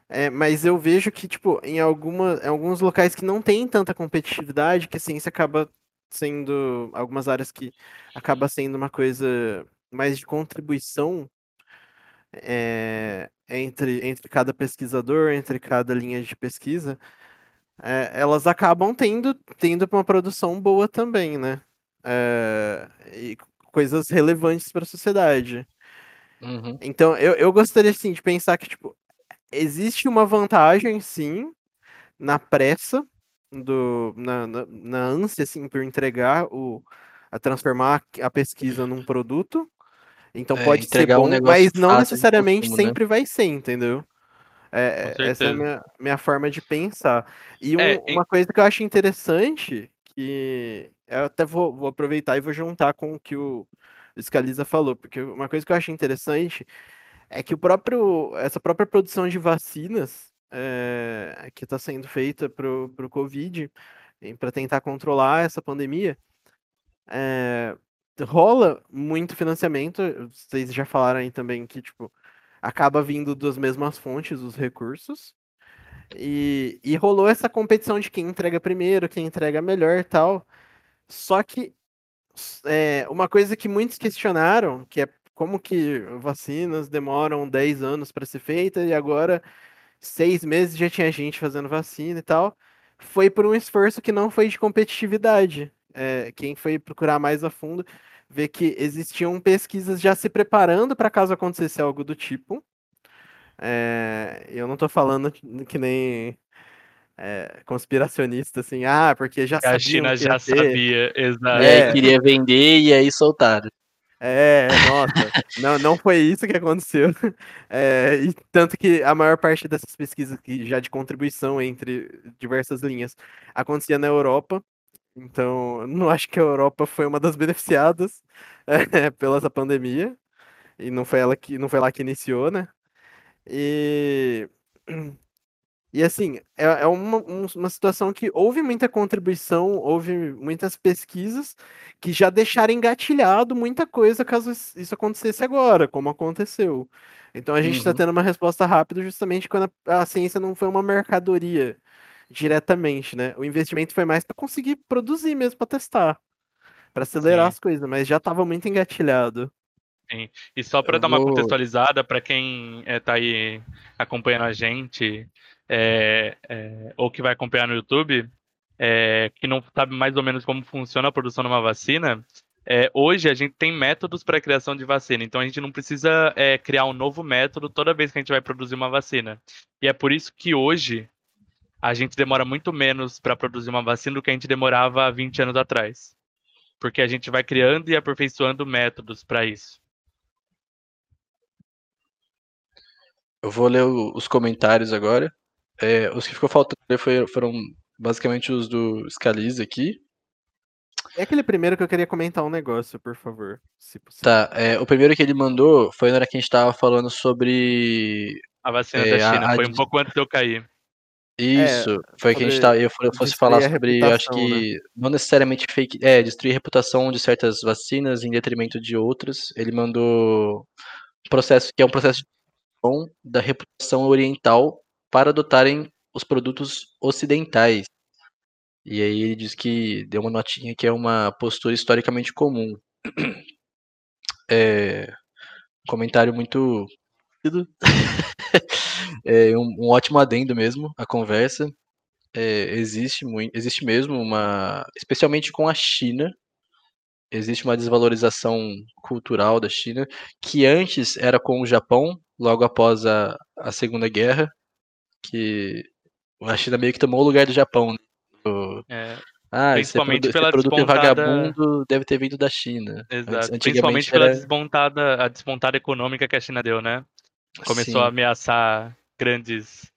É, mas eu vejo que, tipo, em, alguma, em alguns locais que não tem tanta competitividade, que a ciência acaba sendo. Algumas áreas que acaba sendo uma coisa mais de contribuição é, entre, entre cada pesquisador, entre cada linha de pesquisa, é, elas acabam tendo, tendo uma produção boa também, né? É, e coisas relevantes para a sociedade. Uhum. Então, eu, eu gostaria, assim, de pensar que, tipo, existe uma vantagem, sim, na pressa, do, na, na, na ânsia, assim, por entregar o, a transformar a pesquisa num produto, então É, pode ser entregar um bom, negócio mas não necessariamente consumo, né? sempre vai ser, entendeu? É, é- essa é a minha, minha forma de pensar. E um- É, em- uma coisa que eu acho interessante, que eu até vou, vou aproveitar e vou juntar com o que o Scalisa falou, porque uma coisa que eu acho interessante é que o próprio, essa própria produção de vacinas é, que está sendo feita para o Covid, para tentar controlar essa pandemia, é, rola muito financiamento. Vocês já falaram aí também que, tipo, acaba vindo das mesmas fontes os recursos. E, e rolou essa competição de quem entrega primeiro, quem entrega melhor e tal. Só que é, uma coisa que muitos questionaram, que é como que vacinas demoram 10 anos para ser feita e agora seis meses já tinha gente fazendo vacina e tal, foi por um esforço que não foi de competitividade. É, quem foi procurar mais a fundo vê que existiam pesquisas já se preparando para caso acontecesse algo do tipo. É, eu não tô falando que nem é, conspiracionista, assim, ah, porque já que a China já ter. sabia, exato. E É. queria vender e aí soltaram. É, nossa, não, não foi isso que aconteceu. <laughs> É, e tanto que a maior parte dessas pesquisas que já de contribuição entre diversas linhas acontecia na Europa. Então, não acho que a Europa foi uma das beneficiadas é, pela essa pandemia. E não foi ela que não foi lá que iniciou, né? E <clears throat> e assim, é, é uma, um- uma situação que houve muita contribuição, houve muitas pesquisas que já deixaram engatilhado muita coisa caso is- isso acontecesse agora, como aconteceu. Então a gente está Uhum. tendo uma resposta rápida justamente quando a, a ciência não foi uma mercadoria diretamente, né? O investimento foi mais para conseguir produzir mesmo, para testar, para acelerar Sim. as coisas, mas já estava muito engatilhado. E só para Eu dar uma contextualizada para quem está aí acompanhando a gente é, é, ou que vai acompanhar no YouTube, é, que não sabe mais ou menos como funciona a produção de uma vacina, é, hoje a gente tem métodos para a criação de vacina, então a gente não precisa é, criar um novo método toda vez que a gente vai produzir uma vacina. E é por isso que hoje a gente demora muito menos para produzir uma vacina do que a gente demorava há 20 anos atrás. Porque a gente vai criando e aperfeiçoando métodos para isso. Eu vou ler os comentários agora. É, os que ficou faltando foi- foram basicamente os do Scalise aqui. É aquele primeiro que eu queria comentar um negócio, por favor, se possível. Tá, é, o primeiro que ele mandou foi na hora que a gente tava falando sobre A vacina É, da China a foi um pouco antes de eu cair. Isso, foi que a gente tava, eu fo- fosse falar sobre, eu acho reputação, né? que não necessariamente fake, é, destruir a reputação de certas vacinas em detrimento de outras. Ele mandou um processo que é um processo de destruição da reputação oriental para adotarem os produtos ocidentais. E aí ele diz que deu uma notinha que é uma postura historicamente comum. <clears throat> É, comentário muito <laughs> é um, um ótimo adendo mesmo à conversa. É, existe muito, existe mesmo uma, especialmente com a China, existe uma desvalorização cultural da China que antes era com o Japão, logo após a, a Segunda Guerra, que a China meio que tomou o lugar do Japão. né? O- É, ah, esse, Principalmente esse pela produto é despontada- vagabundo deve ter vindo da China. Exato. Principalmente pela era despontada, a despontada econômica que a China deu, né? Começou sim. a ameaçar grandes,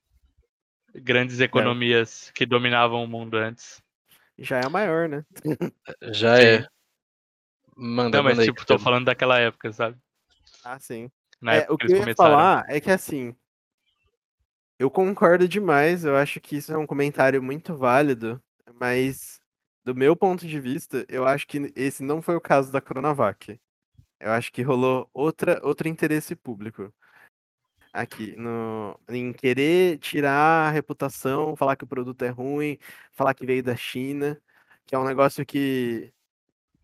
grandes economias que dominavam o mundo antes. Já é a maior, né? <laughs> Já Sim. é. Manda, Não, mas manda aí. tipo, tô Pedro. falando daquela época, sabe? Ah, sim. Na É, época o que eu ia começaram. falar é que assim, eu concordo demais, eu acho que isso é um comentário muito válido, mas do meu ponto de vista, eu acho que esse não foi o caso da Coronavac. Eu acho que rolou outra, outro interesse público aqui, no, em querer tirar a reputação, falar que o produto é ruim, falar que veio da China, que é um negócio que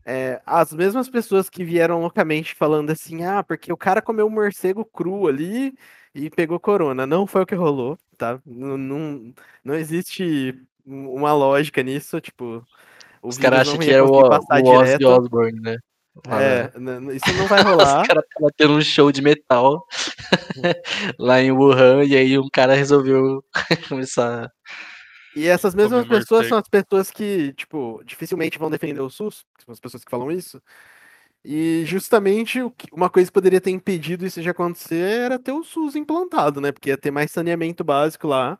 é, as mesmas pessoas que vieram loucamente falando assim, ah, porque o cara comeu um morcego cru ali e pegou corona. Não foi o que rolou, tá? Não, não, não existe uma lógica nisso, tipo, o Os caras acham que era o, o Ozzy. Osbourne, né? Na- É, n- n- isso não vai <laughs> rolar. Os caras estavam tendo um show de metal <laughs> lá em Wuhan e aí um cara resolveu <laughs> começar. E essas mesmas pessoas são as pessoas que, tipo, dificilmente vão defender o SUS, são as pessoas que falam isso. E justamente uma coisa que poderia ter impedido isso de acontecer era ter o SUS implantado, né? Porque ia ter mais saneamento básico lá,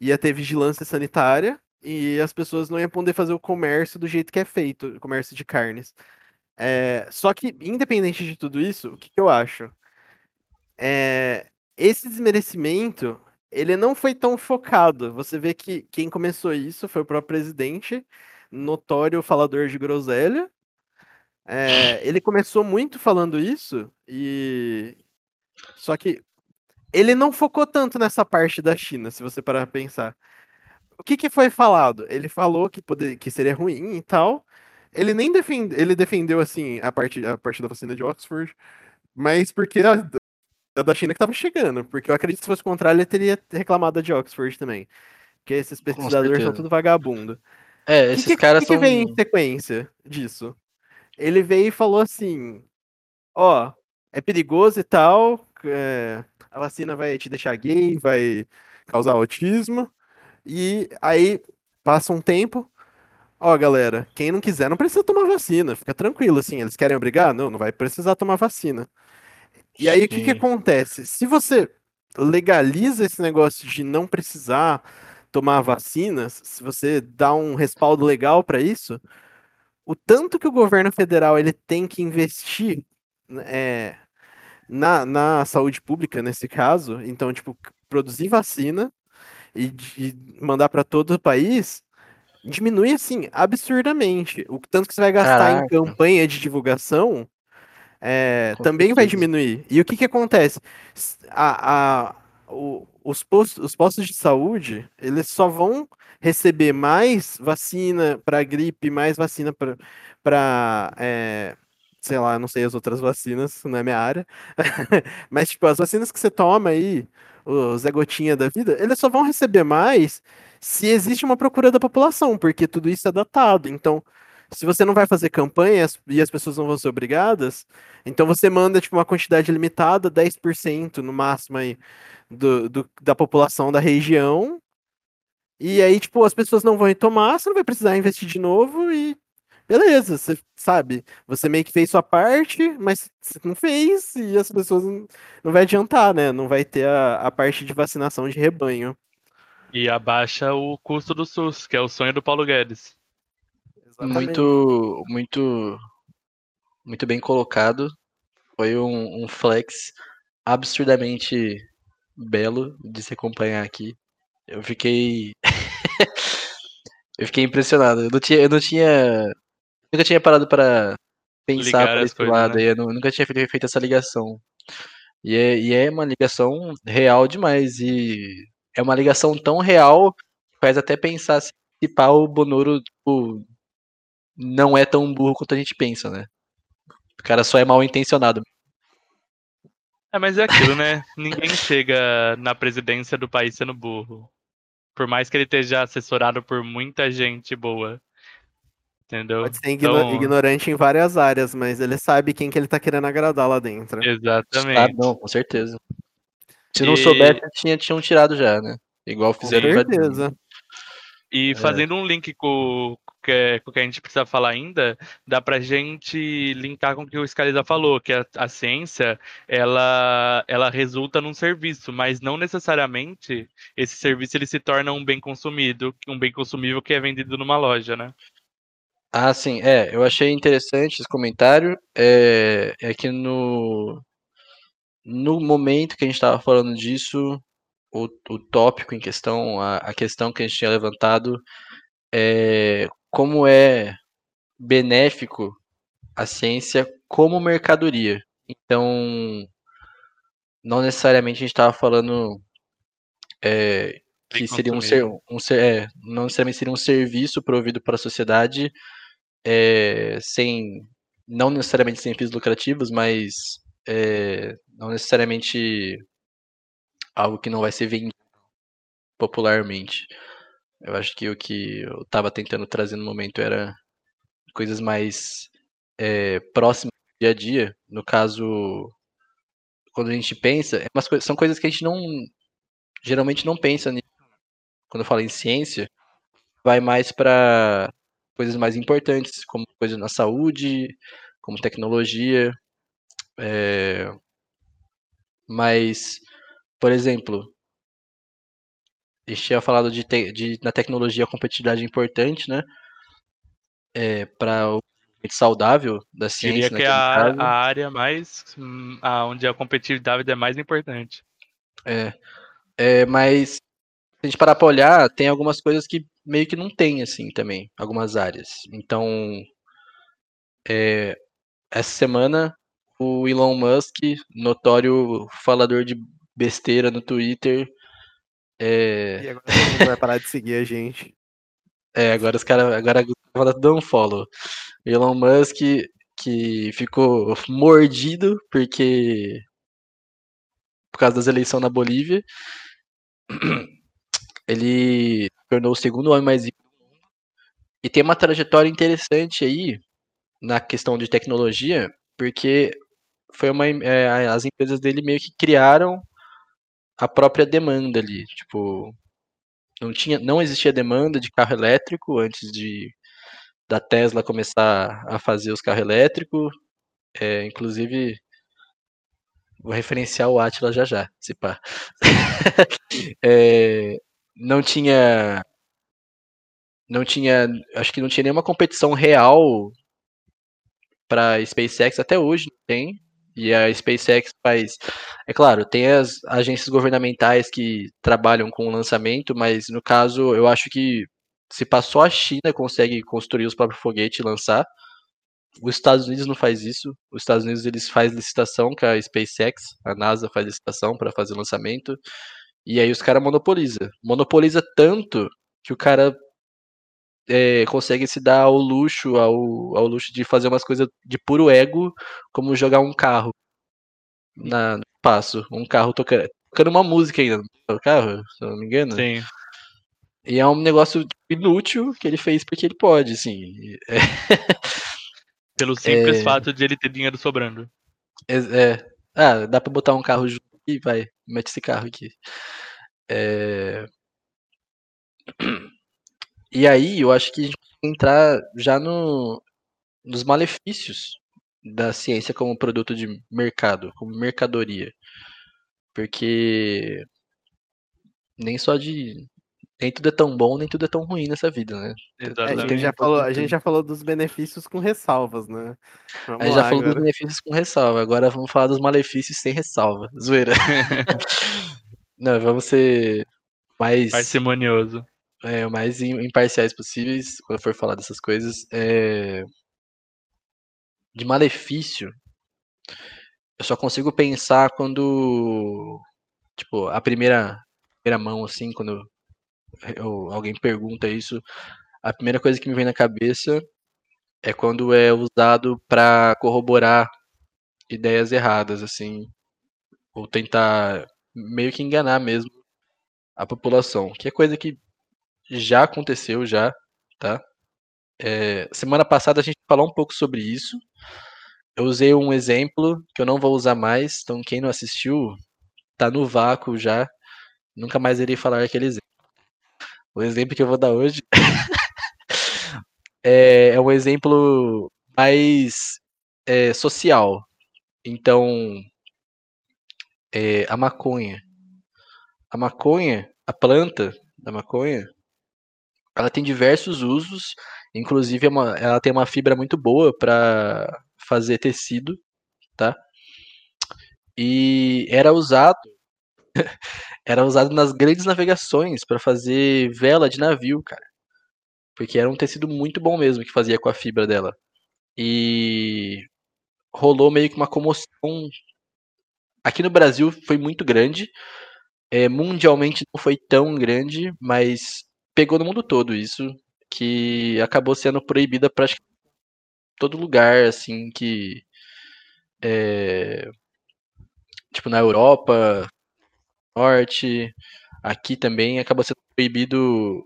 ia ter vigilância sanitária e as pessoas não iam poder fazer o comércio do jeito que é feito, o comércio de carnes. É, só que, independente de tudo isso, o que, que eu acho? É, esse desmerecimento, ele não foi tão focado. Você vê que quem começou isso foi o próprio presidente, notório falador de groselha. É, ele começou muito falando isso, e só que ele não focou tanto nessa parte da China, se você parar pra pensar. O que, que foi falado? Ele falou que, poder, que seria ruim e tal. Ele nem defende, ele defendeu assim a parte, a parte da vacina de Oxford, mas porque a, a da China que tava chegando. Porque eu acredito que se fosse o contrário, ele teria reclamado da de Oxford também. Porque esses pesquisadores são tudo vagabundo. É, O esses que, que, caras que, que são. veio em sequência disso? Ele veio e falou assim: Ó, é perigoso e tal, é, a vacina vai te deixar gay, vai causar autismo. E aí passa um tempo. Ó, galera, quem não quiser não precisa tomar vacina, fica tranquilo, assim. Eles querem obrigar? Não, não vai precisar tomar vacina. E aí o que, que acontece? Se você legaliza esse negócio de não precisar tomar vacinas, se você dá um respaldo legal para isso, o tanto que o governo federal ele tem que investir é, na, na saúde pública nesse caso, então tipo produzir vacina e, e mandar para todo o país diminui assim absurdamente. O tanto que você vai gastar em Caraca. campanha de divulgação é, também vai diminuir. E o que que acontece? A, a- o- os, postos, os postos de saúde, eles só vão receber mais vacina para gripe, mais vacina para, sei lá, não sei as outras vacinas, não é minha área. <laughs> Mas, tipo, as vacinas que você toma aí, o Zé Gotinha da vida, eles só vão receber mais se existe uma procura da população, porque tudo isso é datado. Então, se você não vai fazer campanhas e as pessoas não vão ser obrigadas, então você manda tipo uma quantidade limitada, 10% no máximo aí do, do- da população da região. E aí, tipo, as pessoas não vão tomar, você não vai precisar investir de novo e beleza, você sabe, você meio que fez sua parte, mas você não fez e as pessoas não, não vai adiantar, né? Não vai ter a, a parte de vacinação de rebanho. E abaixa o custo do SUS, que é o sonho do Paulo Guedes. Muito, muito, muito bem colocado. Foi um, um flex absurdamente belo de se acompanhar aqui. Eu fiquei, <laughs> eu fiquei impressionado. Eu não tinha, eu não tinha, nunca tinha parado para pensar Ligar por esse coisas, lado. né? Eu nu- nunca tinha feito, feito essa ligação. E é, e é uma ligação real demais. E é uma ligação tão real que faz até pensar se pá, o Bonoro tipo, não é tão burro quanto a gente pensa, né? O cara só é mal intencionado. É, mas é aquilo, né? Ninguém chega na presidência do país sendo burro. Por mais que ele esteja assessorado por muita gente boa. Entendeu? Pode ser Então, ignorante em várias áreas, mas ele sabe quem que ele tá querendo agradar lá dentro. Ah, exatamente. não, com certeza. Se não E- soubesse, tinha, tinham tirado já, né? Igual Com fizeram invadindo. certeza. E É. fazendo um link com, com o que- com o que a gente precisa falar ainda, dá pra gente linkar com o que o Scalisa falou, que a, a ciência, ela, ela resulta num serviço, mas não necessariamente esse serviço ele se torna um bem consumido, um bem consumível que é vendido numa loja, né? Ah, sim, é, eu achei interessante esse comentário. É, é que no, no momento que a gente estava falando disso, o, o tópico em questão, a, a questão que a gente tinha levantado é como é benéfico a ciência como mercadoria. Então, não necessariamente a gente estava falando é, que seria um, ser, um ser, é, não necessariamente seria um serviço provido para a sociedade é, sem não necessariamente sem fins lucrativos, mas é, não necessariamente algo que não vai ser vendido popularmente. Eu acho que o que eu estava tentando trazer no momento era coisas mais é, próximas do dia a dia. No caso, quando a gente pensa, é são coisas que a gente não geralmente não pensa nisso. Quando eu falo em ciência, vai mais para coisas mais importantes, como coisas na saúde, como tecnologia. É... Mas, por exemplo, a gente tinha falado de, te... de na tecnologia a competitividade é importante, né? É, para o saudável da ciência. Diria que é a, a, área mais a, onde a competitividade é mais importante. É, é mas se a gente parar para olhar, tem algumas coisas que meio que não tem assim também, algumas áreas. Então, é, essa semana o Elon Musk, notório falador de besteira no Twitter, é... E agora todo mundo vai parar de seguir a gente. É, agora os caras agora vão dar um follow. Elon Musk que ficou mordido porque por causa das eleições na Bolívia, <clears throat> ele tornou o segundo homem mais rico e tem uma trajetória interessante aí na questão de tecnologia, porque foi uma é, as empresas dele meio que criaram a própria demanda ali, tipo, não tinha, não existia demanda de carro elétrico antes de da Tesla começar a fazer os carros elétricos, é, inclusive vou referenciar o Atila já já, se pá. <laughs> é, não tinha não tinha, acho que não tinha nenhuma competição real para SpaceX até hoje tem. E a SpaceX faz. É claro, tem as agências governamentais que trabalham com o lançamento, mas no caso, eu acho que se passou a China consegue construir os próprios foguetes e lançar. Os Estados Unidos não faz isso. Os Estados Unidos eles fazem licitação com a SpaceX, a NASA faz licitação para fazer lançamento. E aí os caras monopoliza. Monopoliza tanto que o cara é, consegue se dar ao luxo, ao, ao luxo de fazer umas coisas de puro ego, como jogar um carro na, no espaço. Um carro tocando, tocando uma música ainda no carro, se eu não me engano. Sim. E é um negócio inútil que ele fez porque ele pode, assim. É... <laughs> Pelo simples é... fato de ele ter dinheiro sobrando. É, é, Ah, dá pra botar um carro junto e vai, mete esse carro aqui. É... <clears throat> E aí, eu acho que a gente tem que entrar já no, nos malefícios da ciência como produto de mercado, como mercadoria. Porque nem só de. Nem tudo é tão bom, nem tudo é tão ruim nessa vida, né? Exatamente. É, a, gente já falou, a gente já falou dos benefícios com ressalvas, né? Vamos a gente já falou agora. dos benefícios com ressalva, agora vamos falar dos malefícios sem ressalva. Zoeira. <laughs> Não, vamos ser mais. Parcimonioso é, mais imparciais possíveis quando for falar dessas coisas. É... De malefício, eu só consigo pensar quando, tipo, a primeira, primeira mão, assim, quando eu, alguém pergunta isso, a primeira coisa que me vem na cabeça é quando é usado para corroborar ideias erradas, assim, ou tentar meio que enganar mesmo a população, que é coisa que já aconteceu já, tá? É, semana passada a gente falou um pouco sobre isso. Eu usei um exemplo que eu não vou usar mais, então quem não assistiu tá no vácuo já. Nunca mais irei falar aquele exemplo. O exemplo que eu vou dar hoje <laughs> é, é, um exemplo mais é, social. Então, é, a maconha. A maconha, a planta da maconha, ela tem diversos usos, inclusive é uma, ela tem uma fibra muito boa para fazer tecido, tá? e era usado <laughs> era usado nas grandes navegações para fazer vela de navio, cara. Porque era um tecido muito bom mesmo que fazia com a fibra dela. E rolou meio que uma comoção. Aqui no Brasil foi muito grande. É, mundialmente não foi tão grande, mas pegou no mundo todo isso, que acabou sendo proibida praticamente todo lugar, assim, que. É, tipo, na Europa, Norte, aqui também acabou sendo proibido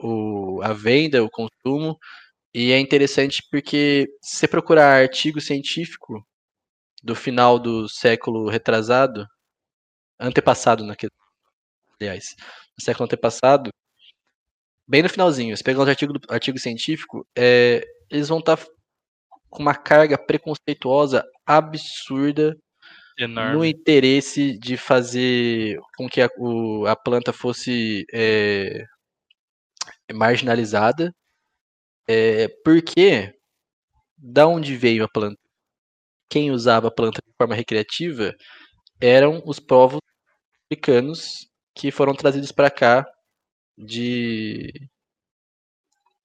o, a venda, o consumo, e é interessante porque se você procurar artigo científico do final do século retrasado, antepassado, aliás, no século antepassado, bem no finalzinho, você pegar os artigos artigo científico, é, eles vão estar tá com uma carga preconceituosa absurda Enorme. no interesse de fazer com que a, o, a planta fosse é, marginalizada. É, porque da onde veio a planta? Quem usava a planta de forma recreativa eram os povos africanos que foram trazidos para cá de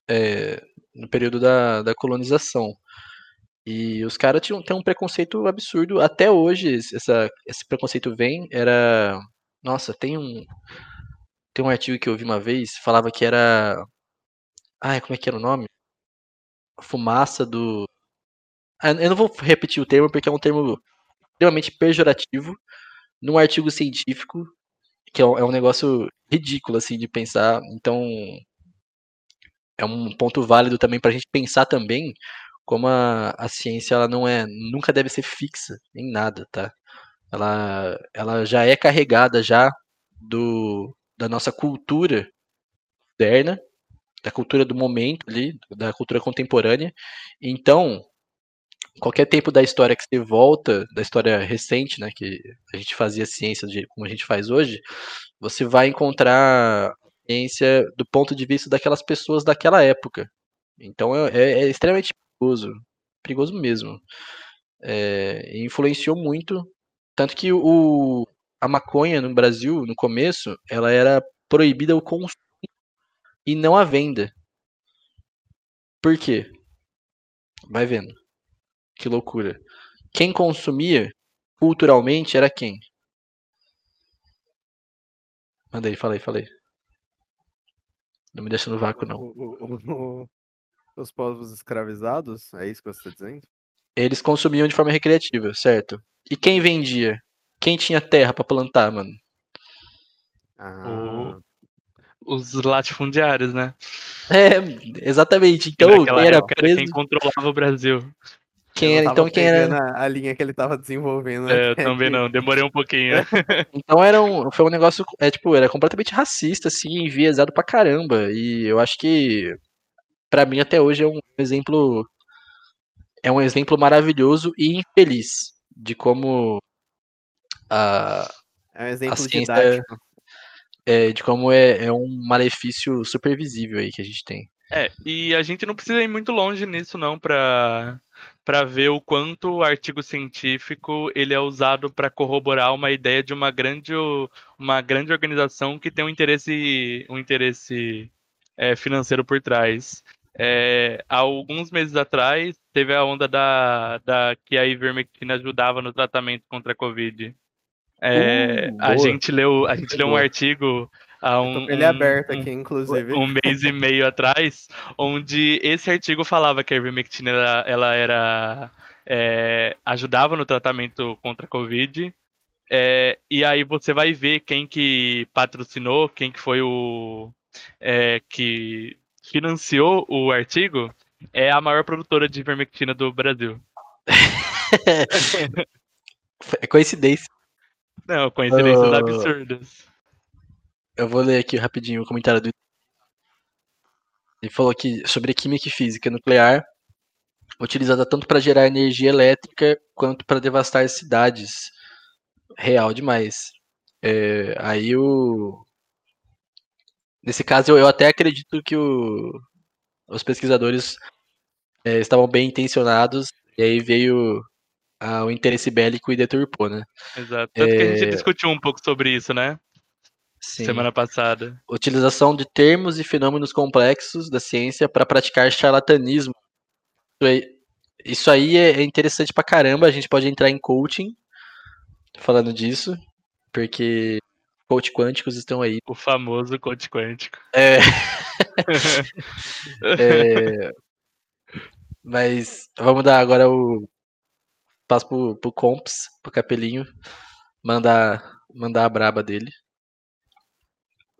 é, no período da, da colonização. E os caras tinham um preconceito absurdo. Até hoje, essa, esse preconceito vem. Era. Nossa, tem um. Tem um artigo que eu vi uma vez, falava que era. Ai, como é que era o nome? Fumaça do. Ah, eu não vou repetir o termo porque é um termo extremamente pejorativo num artigo científico, que é um, é um negócio ridículo, assim, de pensar. Então. É um ponto válido também pra gente pensar também como a, a ciência ela não é, nunca deve ser fixa em nada, tá? Ela, ela já é carregada já do, da nossa cultura moderna, da cultura do momento ali, da cultura contemporânea. Então, qualquer tempo da história que você volta, da história recente, né, que a gente fazia ciência de, como a gente faz hoje, você vai encontrar ciência do ponto de vista daquelas pessoas daquela época. Então é, é, é extremamente perigoso, perigoso mesmo. É, influenciou muito, tanto que o, a maconha no Brasil, no começo, ela era proibida o consumo e não a venda. Por quê? Vai vendo. Que loucura. Quem consumia culturalmente era quem? Mandei, falei, falei. Não me deixa no vácuo, não. O, o, o, os povos escravizados? É isso que você está dizendo? Eles consumiam de forma recreativa, certo? E quem vendia? Quem tinha terra para plantar, mano? Ah. Os latifundiários, né? É, exatamente. Então, Naquela era época, preso. quem controlava o Brasil. Quem era, não então quem era. A, a linha que ele tava desenvolvendo. É, eu até também não, demorei um pouquinho. <laughs> Então era um, foi um negócio, é tipo, era completamente racista, assim, enviesado pra caramba. E eu acho que, pra mim, até hoje é um exemplo. É um exemplo maravilhoso e infeliz de como a, É um exemplo ciência- didático. é, de como é, é um malefício super visível aí que a gente tem. É, e a gente não precisa ir muito longe nisso não para para ver o quanto o artigo científico ele é usado para corroborar uma ideia de uma grande uma grande organização que tem um interesse um interesse é, financeiro por trás. É, há alguns meses atrás teve a onda da, da que a ivermectina ajudava no tratamento contra a covid. É, Uh, a gente leu a gente leu um artigo há um, ele um- aberto um- aqui, inclusive. um mês e meio <laughs> atrás, onde esse artigo falava que a ivermectina ela, ela era é, ajudava no tratamento contra a Covid. É, e aí você vai ver quem que patrocinou, quem que foi o é, que financiou o artigo, é a maior produtora de ivermectina do Brasil. <laughs> É coincidência. Não, coincidências Ah. absurdas. Eu vou ler aqui rapidinho o comentário do. Ele falou aqui sobre química e física nuclear, utilizada tanto para gerar energia elétrica quanto para devastar cidades. Real demais. É, aí o. Nesse caso, eu, eu até acredito que o- os pesquisadores é, estavam bem intencionados, e aí veio a- o interesse bélico e deturpou, né? Exato. Tanto que a gente É. discutiu um pouco sobre isso, né? Sim. Semana passada. Utilização de termos e fenômenos complexos da ciência para praticar charlatanismo. Isso aí, é é interessante pra caramba. A gente pode entrar em coaching falando disso, porque coach quânticos estão aí. O famoso coach quântico. É, <laughs> é, mas vamos dar agora o passo pro, pro Comps, pro Capelinho, mandar, mandar a braba dele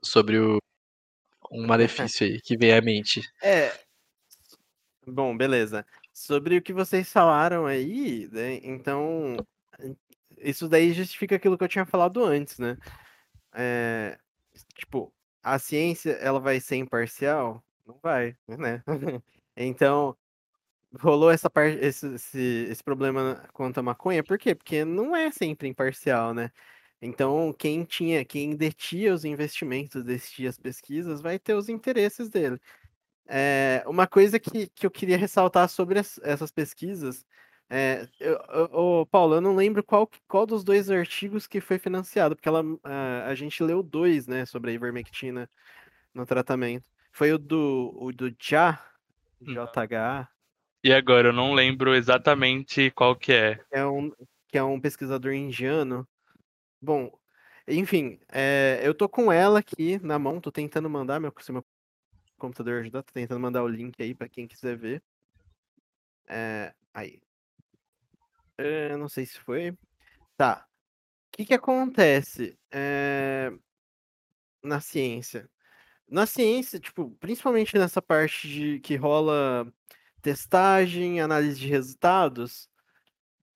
sobre o, um <laughs> malefício aí que vem à mente. É. Bom, beleza. Sobre o que vocês falaram aí, né, então. Isso daí justifica aquilo que eu tinha falado antes, né? É, tipo, a ciência, ela vai ser imparcial? Não vai, né? <laughs> Então, rolou essa parte, esse, esse, esse problema quanto à maconha, por quê? Porque não é sempre imparcial, né? Então, quem tinha, quem detinha os investimentos, decidia as pesquisas, vai ter os interesses dele. É, uma coisa que, que eu queria ressaltar sobre as- essas pesquisas, é, eu, eu- Paulo, eu não lembro qual, qual dos dois artigos que foi financiado, porque ela, a, a gente leu dois, né, sobre a ivermectina no tratamento. Foi o do, o do JA, Não. JH, E agora, eu não lembro exatamente qual que é. é um, que é um pesquisador indiano. Bom, enfim, é, eu tô com ela aqui na mão, tô tentando mandar, meu, se meu computador ajudar, tô tentando mandar o link aí pra quem quiser ver. É, aí. É, não sei se foi. Tá. O que que acontece é, na ciência? Na ciência, tipo, principalmente nessa parte de que rola testagem, análise de resultados,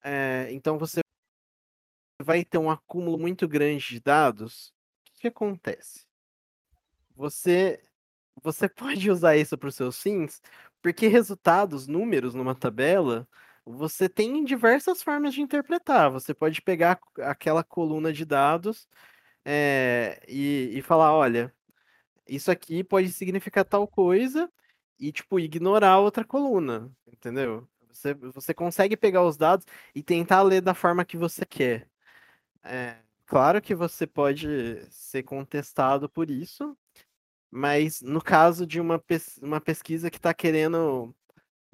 é, então você vai ter um acúmulo muito grande de dados. O que acontece? Você você <laughs> pode usar isso para os seus fins, porque resultados, números numa tabela, você tem diversas formas de interpretar. Você pode pegar aquela coluna de dados eh, e, e falar, olha, isso aqui pode significar tal coisa e, tipo, ignorar a outra coluna, entendeu? Você, você consegue pegar os dados e tentar ler da forma que você quer. É, claro que você pode ser contestado por isso, mas no caso de uma, pes- uma pesquisa que está querendo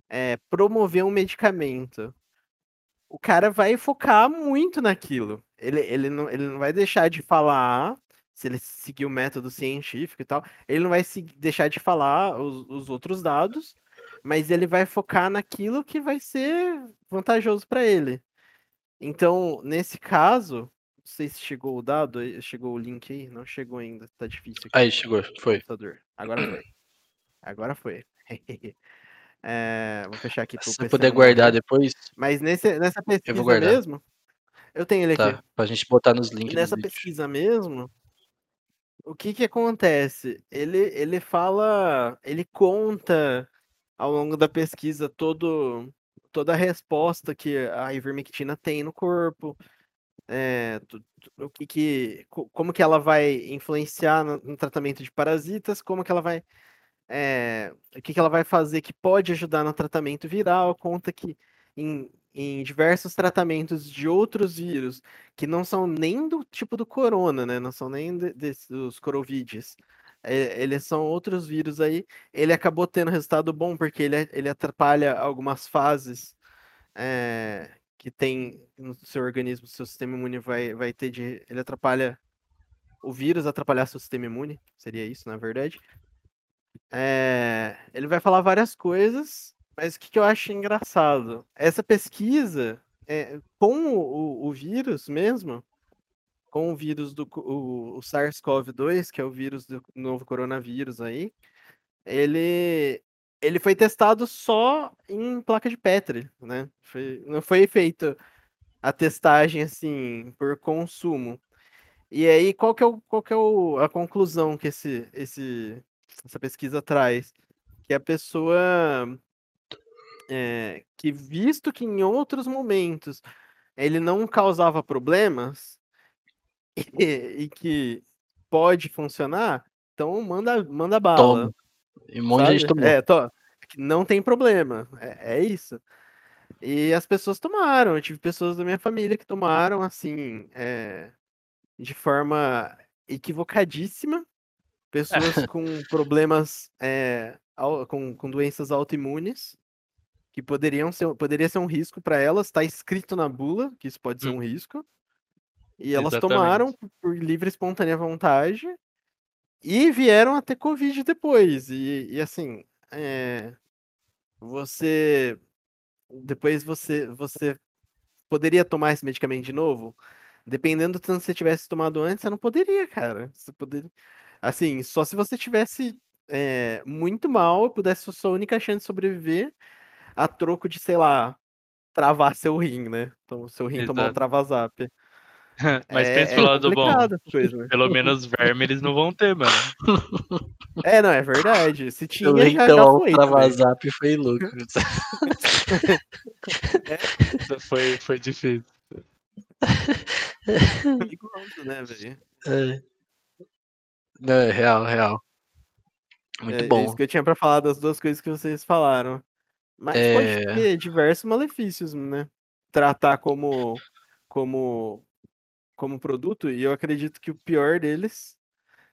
é, promover um medicamento, o cara vai focar muito naquilo. Ele, ele, não, ele não vai deixar de falar, se ele seguir o método científico e tal, ele não vai se, deixar de falar os, os outros dados, mas ele vai focar naquilo que vai ser vantajoso para ele. Então, nesse caso, sei se chegou o dado, aí- chegou o link aí, não chegou ainda, tá difícil aqui Aí, chegou, foi. computador. Agora foi. Agora foi. É, <laughs> vou fechar aqui Se PC puder guardar depois, Mas nesse, nessa pesquisa guardar. mesmo, eu tenho ele aqui. tá. Pra gente botar nos links. Nessa pesquisa mesmo, o que que acontece? Ele, ele fala, ele conta ao longo da pesquisa todo, toda a resposta que a ivermectina tem no corpo, é, o que que, co- como que ela vai influenciar no, no tratamento de parasitas, como que ela vai, é, o que que ela vai fazer que pode ajudar no tratamento viral, conta que em, em diversos tratamentos de outros vírus que não são nem do tipo do corona, né? Não são nem de- desse- dos corovides. é, Eles são outros vírus aí. Ele acabou tendo resultado bom porque ele, ele atrapalha algumas fases é, que tem no seu organismo, seu sistema imune vai, vai ter de. Ele atrapalha o vírus, atrapalhar seu sistema imune. Seria isso, na verdade. É, ele vai falar várias coisas, mas o que, que eu acho engraçado? Essa pesquisa é, com o, o- vírus mesmo, com o vírus do o, o SARS-CoV-2, que é o vírus do novo coronavírus aí, ele, ele foi testado só em placa de Petri, né? Foi- não foi feito a testagem assim por consumo. E aí, qual que é, o, qual que é o- a conclusão que esse, esse, essa pesquisa traz? Que a pessoa, é, que visto que em outros momentos ele não causava problemas e, <laughs> e que pode funcionar, então manda, manda bala. Toma. E um monte de gente tomou. É, que não tem problema, é, é isso. E as pessoas tomaram. Eu tive pessoas da minha família que tomaram, assim, é, de forma equivocadíssima. Pessoas <laughs> com problemas, é, com, com doenças autoimunes, que poderiam ser, poderia ser um risco para elas. Está escrito na bula que isso pode ser Hum. um risco. E elas Exatamente. tomaram por livre e espontânea vontade e vieram a ter Covid depois. E, e assim, é, você. Depois você, você poderia tomar esse medicamento de novo? Dependendo do tanto que você tivesse tomado antes, você não poderia, cara. Você poderia... Assim, só se você tivesse é, muito mal e pudesse ser sua única chance de sobreviver a troco de, sei lá, travar seu rim, né? Então, seu rim tomar um Exato. travazap. <laughs> Mas é, pensa é pro lado bom. coisa, né? Pelo menos verme eles não vão ter, mano. <laughs> É, não, é verdade. Se tinha, Eu já, já então foi. o também. Travazap foi louco. Foi, foi difícil. Perigoso, né, velho? É. Não, é real, real. Muito É, é bom. isso que eu tinha pra falar das duas coisas que vocês falaram. Mas pode É. ter diversos malefícios, né? Tratar como, como, como produto, e eu acredito que o pior deles,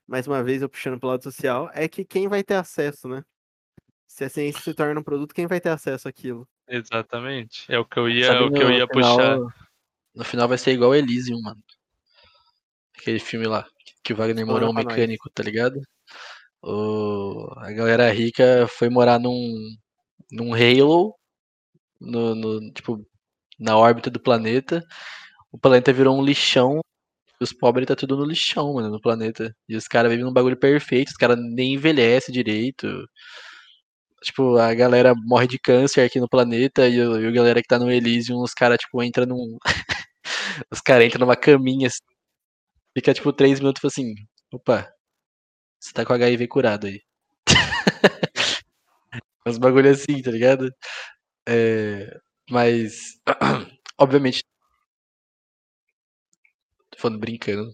mais uma vez eu puxando pro lado social, é que quem vai ter acesso, né? Se a ciência se torna um produto, quem vai ter acesso àquilo? Exatamente. É o que eu ia, Sabe, o que eu no ia final- puxar. No final vai ser igual Elysium, mano. Aquele filme lá, que o Wagner morou um pra nós. mecânico, tá ligado? O... A galera rica foi morar num, num Halo, no, no- tipo, na órbita do planeta. O planeta virou um lixão. Os pobres tá tudo no lixão, mano, no planeta. E os caras vivem num bagulho perfeito, os caras nem envelhecem direito. Tipo, a galera morre de câncer aqui no planeta e, e a galera que tá no Elysium, os caras, tipo, entram num. <laughs> os caras entram numa caminha assim. Fica, tipo, três minutos assim. Opa, você tá com HIV curado aí. <laughs> Uns bagulho assim, tá ligado? É, mas, <clears throat> obviamente. Falando brincando.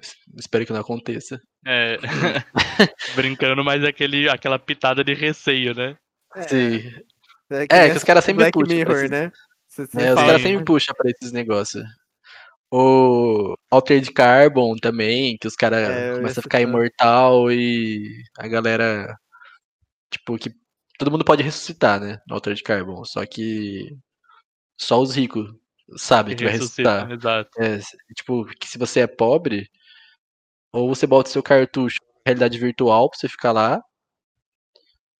es- Espero que não aconteça. É. <laughs> Brincando, mas aquele, aquela pitada de receio, né? Sim. É, É, nem que os caras sempre Black puxam pra Mirror, esses- né? Você, você É, os caras sempre puxam pra esses negócios. O Altered Carbon também, que os caras É, começam a ficar imortal e a galera. Tipo, que todo mundo pode ressuscitar, né? No Altered Carbon. Só que só os ricos sabem que vai ressuscita, ressuscitar. exato. É, tipo, que se você é pobre, ou você bota seu cartucho em realidade virtual pra você ficar lá,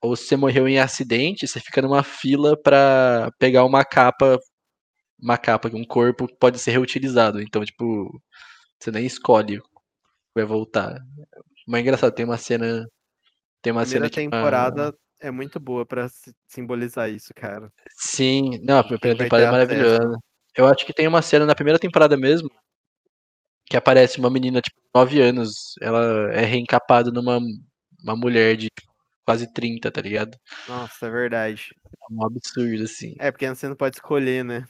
ou se você morreu em acidente, você fica numa fila pra pegar uma capa, uma capa, um corpo que pode ser reutilizado. Então, tipo, você nem escolhe o que vai voltar. Mas é engraçado, tem uma cena. Tem uma primeira cena uma- temporada é muito boa pra si- simbolizar isso, cara. Sim, não, a primeira temporada é acesso. Eu acho que tem uma cena na primeira temporada mesmo que aparece uma menina, tipo, 9 anos. Ela é reencapada numa uma mulher de quase 30, tá ligado? Nossa, é verdade. É um absurdo, assim. É, porque você não pode escolher, né?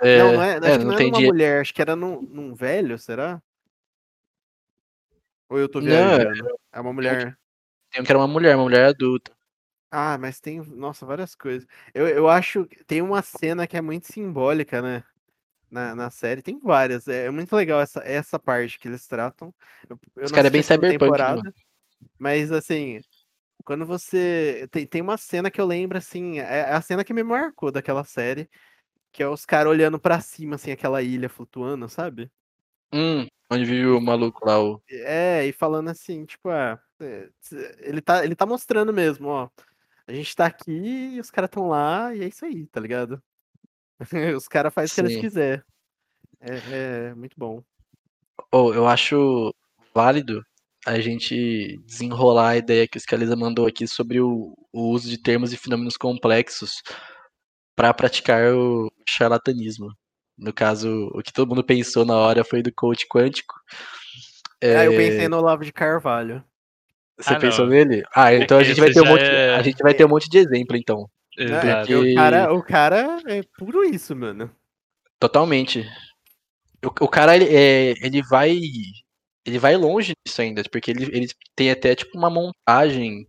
É, não, não é, acho é, que não não era tem numa dinheiro. mulher, acho que era num, num velho, será? Ou eu tô Não, viajando? É uma mulher. Tem um que era uma mulher, uma mulher adulta. Ah, mas tem, nossa, várias coisas. Eu, eu acho que tem uma cena que é muito simbólica, né? Na, na série, tem várias. É, é muito legal essa, essa parte que eles tratam. Eu, eu Esse não cara é bem cyberpunk, né, temporada, Mas assim, quando você. Tem, tem uma cena que eu lembro, assim, é a cena que me marcou daquela série, que é os caras olhando pra cima, assim, aquela ilha flutuando, sabe? Hum, onde vive o maluco lá, o. É, e falando assim, tipo, ah, é, ele tá, ele tá mostrando mesmo, ó. A gente tá aqui e os caras tão lá, e é isso aí, tá ligado? <laughs> Os caras fazem o que eles Sim. quiserem. É, é muito bom. Oh, eu acho válido a gente desenrolar a ideia que o Scalisa mandou aqui sobre o, o uso de termos e fenômenos complexos para praticar o charlatanismo. No caso, o que todo mundo pensou na hora foi do coach quântico. Ah, eu É, pensei no Olavo de Carvalho. Você Ah, pensou não. nele? Ah, então a <laughs> gente vai ter um monte, é- a gente vai ter um monte de exemplo, então. Né? Porque o cara, o cara é puro isso, mano. Totalmente. O, o cara, ele, é, ele vai. Ele vai longe disso ainda, porque ele, ele tem até tipo uma montagem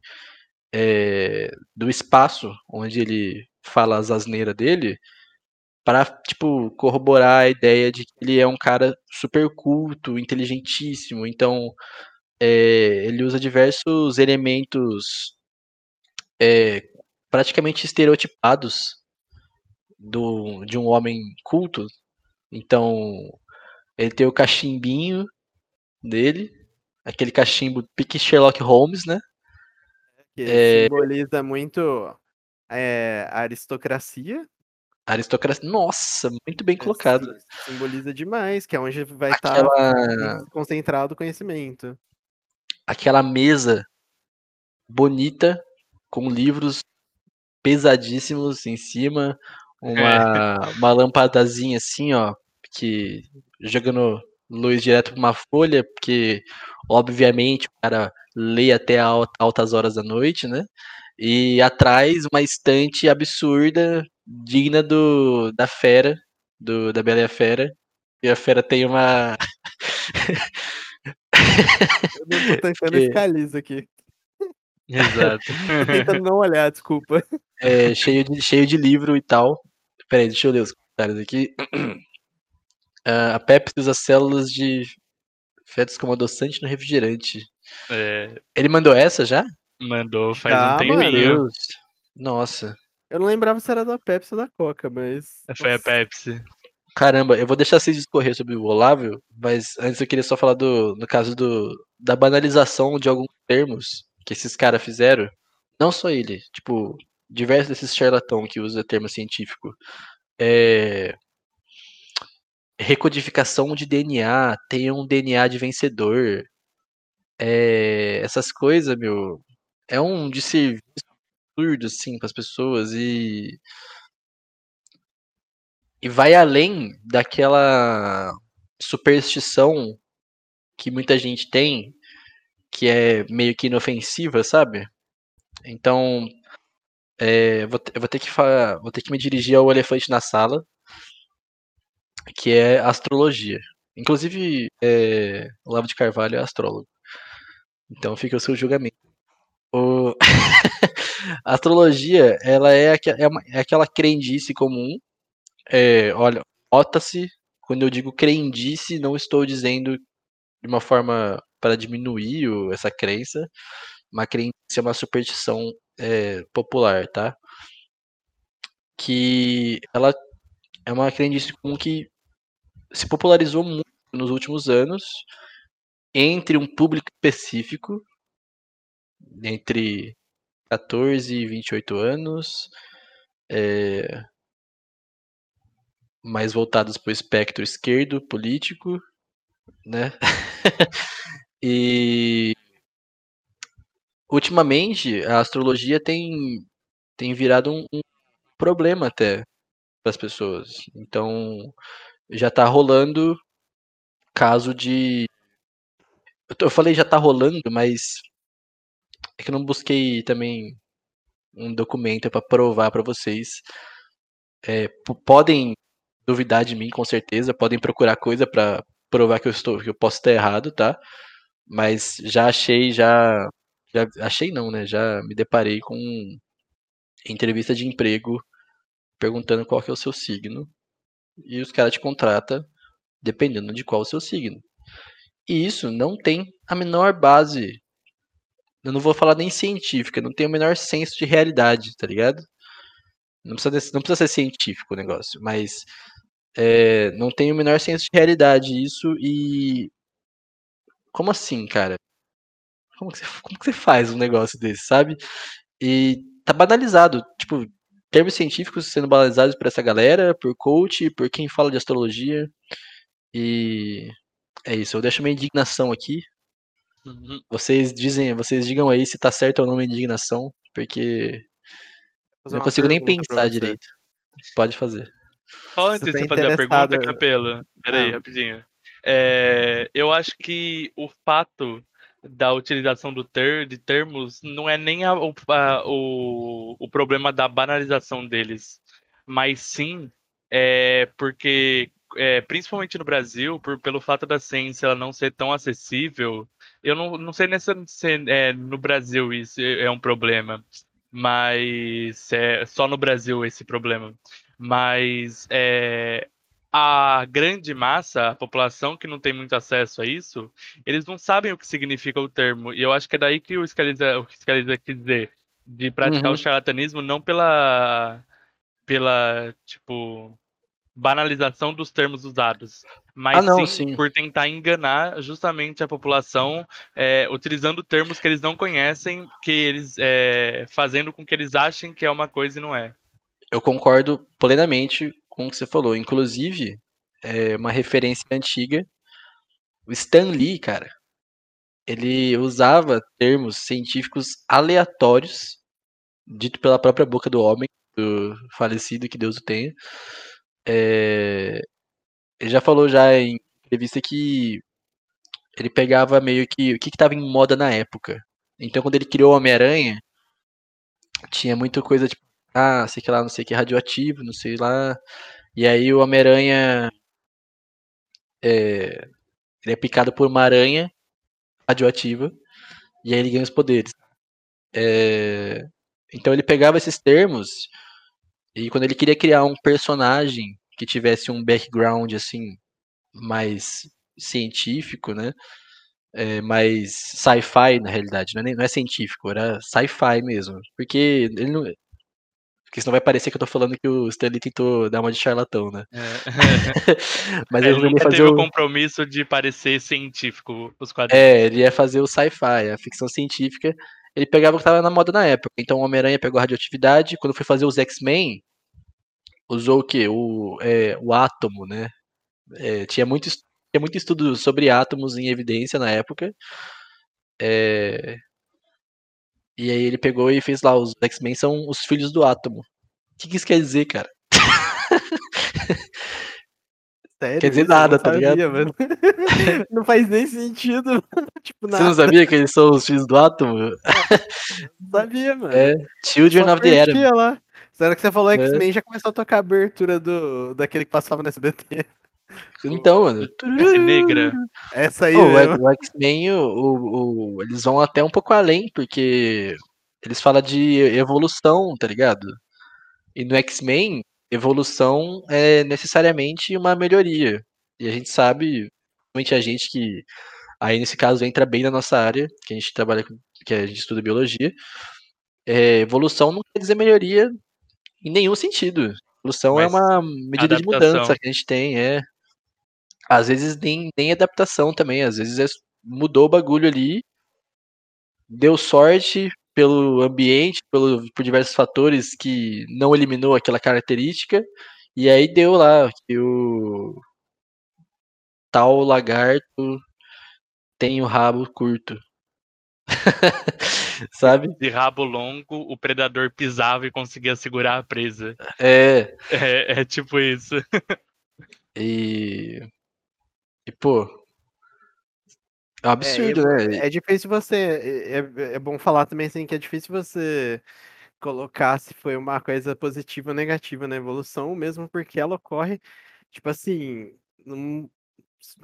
é, do espaço onde ele fala as asneiras dele. para tipo corroborar a ideia de que ele é um cara super culto, inteligentíssimo. Então é, ele usa diversos elementos é, praticamente estereotipados do, de um homem culto. Então ele tem o cachimbinho dele, aquele cachimbo pique Sherlock Holmes, né? Que É. simboliza muito é, a aristocracia. Aristocracia. Nossa, muito bem É, colocado. sim, simboliza demais, que é onde vai estar Aquela, concentrado o conhecimento. aquela mesa bonita com livros pesadíssimos em cima, uma, uma lampadazinha assim, ó, que jogando luz direto pra uma folha, porque obviamente o cara lê até al- altas horas da noite, né? E atrás uma estante absurda, digna do da fera, do da Bela e a Fera. E a fera tem uma Eu não tô tentando <laughs> Que- ficar liso aqui. Exato. <laughs> Tentando não olhar, desculpa. é, cheio, de, cheio de livro e tal. Peraí, deixa eu ler os comentários aqui. <clears throat> Ah, a Pepsi usa células de fetos como adoçante no refrigerante. É, Ele mandou essa já? mandou faz Já, um tempinho. Nossa. Eu não lembrava se era da Pepsi ou da Coca, mas. Foi a Pepsi. Caramba, eu vou deixar vocês discorrer sobre o Olávio, mas antes eu queria só falar do, no caso do, da banalização de alguns termos que esses caras fizeram. Não só ele, tipo, diversos desses charlatão que usa termo científico. É, recodificação de DNA, tem um DNA de vencedor. É, essas coisas, meu, é um desserviço absurdo, assim, para as pessoas e. E vai além daquela superstição que muita gente tem, que é meio que inofensiva, sabe? Então, é, vou, eu vou ter que fa- vou ter que me dirigir ao elefante na sala, que é astrologia. Inclusive, é, Olavo de Carvalho é astrólogo. Então fica o seu julgamento. O- <laughs> a astrologia, ela é, é uma- é aquela crendice comum. É, olha, nota-se, quando eu digo crendice, não estou dizendo de uma forma para diminuir o- essa crença. Uma crendice é uma superstição é, popular, tá? Que ela é uma crendice comum que se popularizou muito nos últimos anos entre um público específico, entre 14 e 28 anos, é, mais voltados para o espectro esquerdo político, né? <laughs> e ultimamente a astrologia tem, tem virado um, um problema até para as pessoas. Então já tá rolando caso de. Eu, falei já tá rolando, mas é que eu não busquei também um documento para provar para vocês. É, podem duvidar de mim, com certeza, podem procurar coisa para provar que eu estou, que eu posso estar errado, tá? Mas já achei, já, já achei não, né? Já me deparei com entrevista de emprego perguntando qual que é o seu signo e os caras te contratam dependendo de qual o seu signo. E isso não tem a menor base. Eu não vou falar nem científica, não tem o menor senso de realidade, tá ligado? Não precisa, não precisa ser científico o negócio, mas é, não tem o menor senso de realidade isso e. Como assim, cara? Como que, você, como que você faz um negócio desse, sabe? E tá banalizado. Tipo, termos científicos sendo banalizados por essa galera, por coach, por quem fala de astrologia. E é isso. Eu deixo minha indignação aqui. Uhum. Vocês dizem, vocês digam aí se tá certo ou não minha indignação, porque Fazer não consigo nem pensar direito. Pode fazer. Só antes de tá você fazer a pergunta, Capelo. Peraí, Ah. rapidinho. É, eu acho que o fato da utilização do ter, de termos não é nem a- a- o, o problema da banalização deles, mas sim é, porque, é, principalmente no Brasil, por, pelo fato da ciência ela não ser tão acessível, eu não, não sei nem se se, é, no Brasil isso é um problema, mas é só no Brasil esse problema. Mas é, a grande massa, a população que não tem muito acesso a isso, eles não sabem o que significa o termo. E eu acho que é daí que o Scaliza, o Scaliza quis dizer, de praticar Uhum. o charlatanismo não pela, pela, tipo, banalização dos termos usados, mas Ah, não, sim, sim. por tentar enganar justamente a população, é, utilizando termos que eles não conhecem, que eles é, fazendo com que eles achem que é uma coisa e não é. Eu concordo plenamente com o que você falou. Inclusive, é uma referência antiga. O Stan Lee, cara, ele usava termos científicos aleatórios, dito pela própria boca do homem, do falecido, que Deus o tenha. É, Ele já falou já em entrevista que ele pegava meio que o que estava em moda na época. Então, quando ele criou o Homem-Aranha, tinha muita coisa tipo, ah, sei que lá, não sei que, radioativo, não sei lá. E aí o Homem-Aranha é, ele é picado por uma aranha radioativa e aí ele ganha os poderes. É, então ele pegava esses termos e quando ele queria criar um personagem que tivesse um background assim mais científico, né? É, mais sci-fi na realidade, não é, não é científico, era sci-fi mesmo, porque ele não, porque senão vai parecer que eu tô falando que o Stanley tentou dar uma de charlatão, né? É. <laughs> Mas É, ele ele ia nunca fazer teve o o, compromisso de parecer científico os quadrinhos. É, ele ia fazer o sci-fi, a ficção científica. Ele pegava o que tava na moda na época. Então o Homem-Aranha pegou a radioatividade. Quando foi fazer os X-Men, usou o quê? O, é, o átomo, né? É, tinha, muito, tinha muito estudo sobre átomos em evidência na época. É, e aí ele pegou e fez lá, os X-Men são os filhos do átomo. O que, que isso quer dizer, cara? <laughs> Sério, Quer dizer nada, tá ligado? sabia, mano. <laughs> não faz nem sentido. <laughs> tipo, Você não sabia que eles são os filhos do átomo? Não sabia, mano. É, Children Só of the Atom. lá. Será que você falou É. X-Men já começou a tocar a abertura do, daquele que passava no SBT? Então, mano. <laughs> Esse negra. Essa aí Pô, o X-Men, o, o- o- eles vão até um pouco além, porque eles falam de evolução, tá ligado? E no X-Men, evolução é necessariamente uma melhoria. E a gente sabe, principalmente a gente que, aí nesse caso entra bem na nossa área, que a gente trabalha, com- que a gente estuda biologia, é, evolução não quer dizer melhoria em nenhum sentido. Evolução é Mas uma medida de adaptação. mudança que a gente tem, é. Às vezes nem, nem adaptação também, às vezes é- mudou o bagulho ali, deu sorte pelo ambiente, pelo, por diversos fatores que não eliminou aquela característica, e aí deu lá que o tal lagarto tem o rabo curto. <laughs> Sabe? De rabo longo, o predador pisava e conseguia segurar a presa. É, É, é tipo isso. <laughs> e. E pô. É um absurdo, é, né? É difícil você. É, é- é bom falar também assim que é difícil você colocar se foi uma coisa positiva ou negativa na evolução, mesmo porque ela ocorre, tipo assim, num-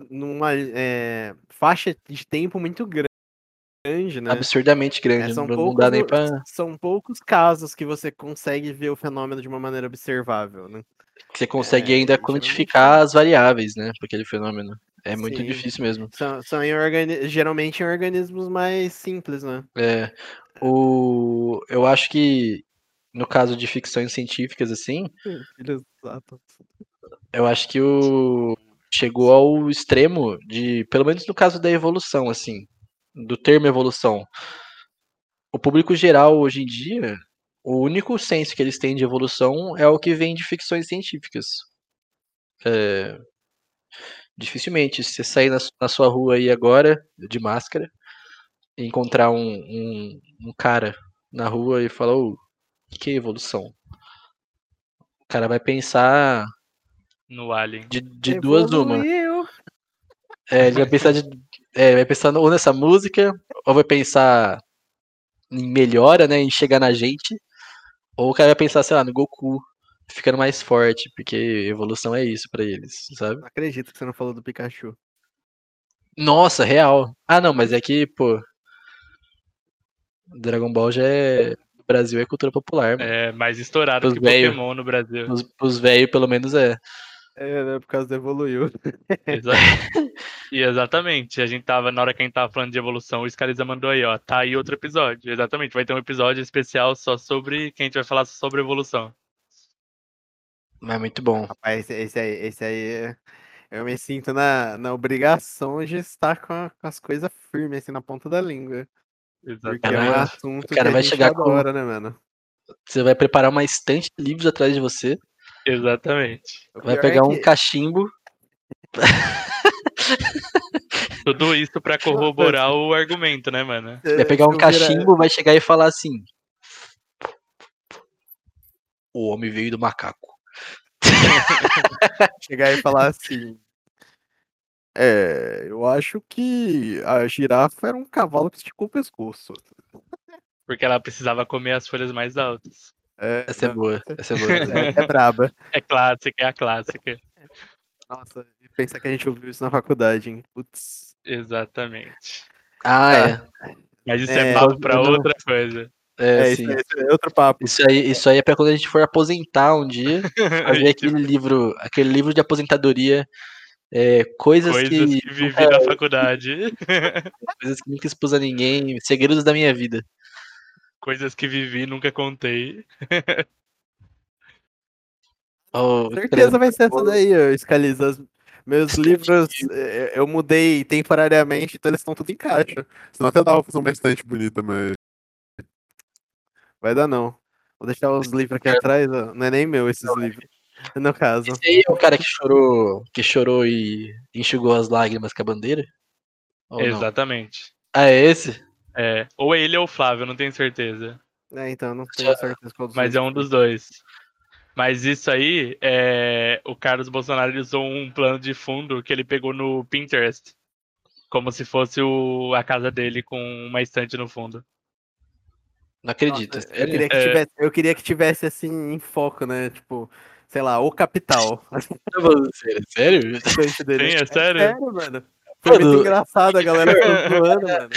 numa é, faixa de tempo muito grande, né? Absurdamente É, grande, são, não, não poucos, lu- pra. são poucos casos que você consegue ver o fenômeno de uma maneira observável, né? Você consegue É, ainda quantificar as variáveis, né? Para aquele fenômeno. É muito Sim. difícil mesmo. São, são em organi- geralmente em organismos mais simples, né? É, o, eu acho que no caso de ficções científicas, assim, Exato. eu acho que o chegou ao extremo de, pelo menos no caso da evolução, assim, do termo evolução. O público geral hoje em dia, o único senso que eles têm de evolução é o que vem de ficções científicas. É, dificilmente, se você sair na, na sua rua aí agora, de máscara, e encontrar um, um, um cara na rua e falar, "Ô, o que, é evolução? O cara vai pensar No Alien. de, de duas uma. É, ele vai pensar de. É, vai pensar ou nessa música, ou vai pensar em melhora, né? Em chegar na gente. Ou o cara vai pensar, sei lá, no Goku ficando mais forte, porque evolução é isso pra eles, sabe? Não acredito que você não falou do Pikachu. Nossa, real. Ah, não, mas é que, pô. Dragon Ball já é. Brasil é cultura popular, mano. É mais estourado Pros que velho. Pokémon no Brasil. Pros, pros velhos, pelo menos, é. É, né? Por causa do evoluiu. <laughs> Exa- e exatamente, a gente tava, na hora que a gente tava falando de evolução, o Scaliza mandou aí, ó, tá aí outro episódio. Exatamente, vai ter um episódio especial só sobre, que a gente vai falar sobre evolução. Mas é muito bom. Rapaz, esse, esse aí, esse aí, eu me sinto na, na obrigação de estar com, a- com as coisas firmes, assim, na ponta da língua. Porque é um assunto o cara que a vai gente chegar com- adora, né, mano? Você vai preparar uma estante de livros atrás de você, Exatamente. Vai pior é pegar um que- cachimbo. <laughs> Tudo isso pra corroborar o argumento, né, mano? Vai pegar um cachimbo, vai chegar e falar assim: O homem veio do macaco. <laughs> chegar e falar assim. É, eu acho que a girafa era um cavalo que esticou o pescoço. Porque ela precisava comer as folhas mais altas. É, Essa é boa, essa é boa. <laughs> é, é braba. É clássica, é a clássica. Nossa, e pensar que a gente ouviu isso na faculdade, hein? Putz. Exatamente. Ah, é. Mas isso é, É, papo pra não- outra coisa. É, É, sim. isso, é outro papo. Isso aí, isso aí é pra quando a gente for aposentar um dia, <laughs> fazer aquele livro, aquele livro de aposentadoria, é, coisas, Coisas que, que vivi na faculdade. <laughs> coisas que nunca expus a ninguém, segredos da minha vida. Coisas que vivi e nunca contei. <laughs> Oh, certeza vai ser essa daí, ô, Scaliza. As- Meus livros eh, eu mudei temporariamente, então eles estão tudo em caixa. Senão até dava pra fazer uma estante bonita, mas. Vai dar não. Vou deixar os livros aqui atrás, ó. Não é nem meu esses livros. <laughs> No caso. Esse aí é o cara que chorou, que chorou e enxugou as lágrimas com a bandeira? Ou não? Exatamente. Ah, é esse? É, ou ele ou o Flávio, eu não tenho certeza. É, então, não tenho certeza qual dos Mas é um dos dois. Mas isso aí, é... o Carlos Bolsonaro usou um plano de fundo que ele pegou no Pinterest. Como se fosse o... a casa dele com uma estante no fundo. Não acredito. Nossa, eu, sério? queria que É. tivesse, eu queria que tivesse assim em foco, né? Tipo, sei lá, o capital. <laughs> Sério? Sério? <laughs> a estante dele. Sim, é sério? sério, mano. Foi muito engraçado, a galera <laughs> zoando, mano.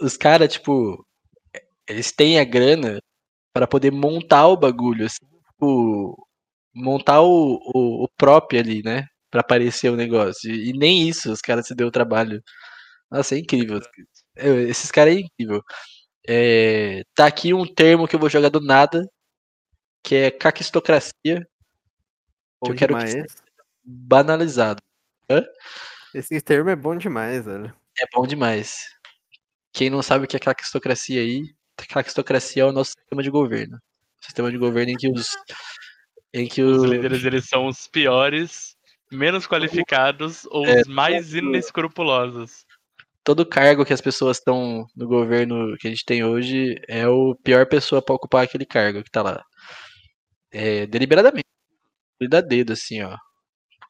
Os caras, tipo, eles têm a grana pra poder montar o bagulho, assim, tipo, montar o, o, o próprio ali, né? Pra aparecer o negócio. E, nem isso, os caras se deu o trabalho. Nossa, é incrível. Esses caras é incrível. É, tá aqui um termo que eu vou jogar do nada, que é caquistocracia, Bom eu quero que demais. banalizado. Esse termo é bom demais, velho. É bom demais. Quem não sabe o que é caquistocracia aí, caquistocracia é o nosso sistema de governo. Sistema de governo em que os. Em que Os o, líderes, eles são os piores, menos qualificados ou É, os mais inescrupulosos. Todo cargo que as pessoas estão no governo que a gente tem hoje é o pior pessoa pra ocupar aquele cargo que tá lá. É, deliberadamente. Dá dedo assim, ó.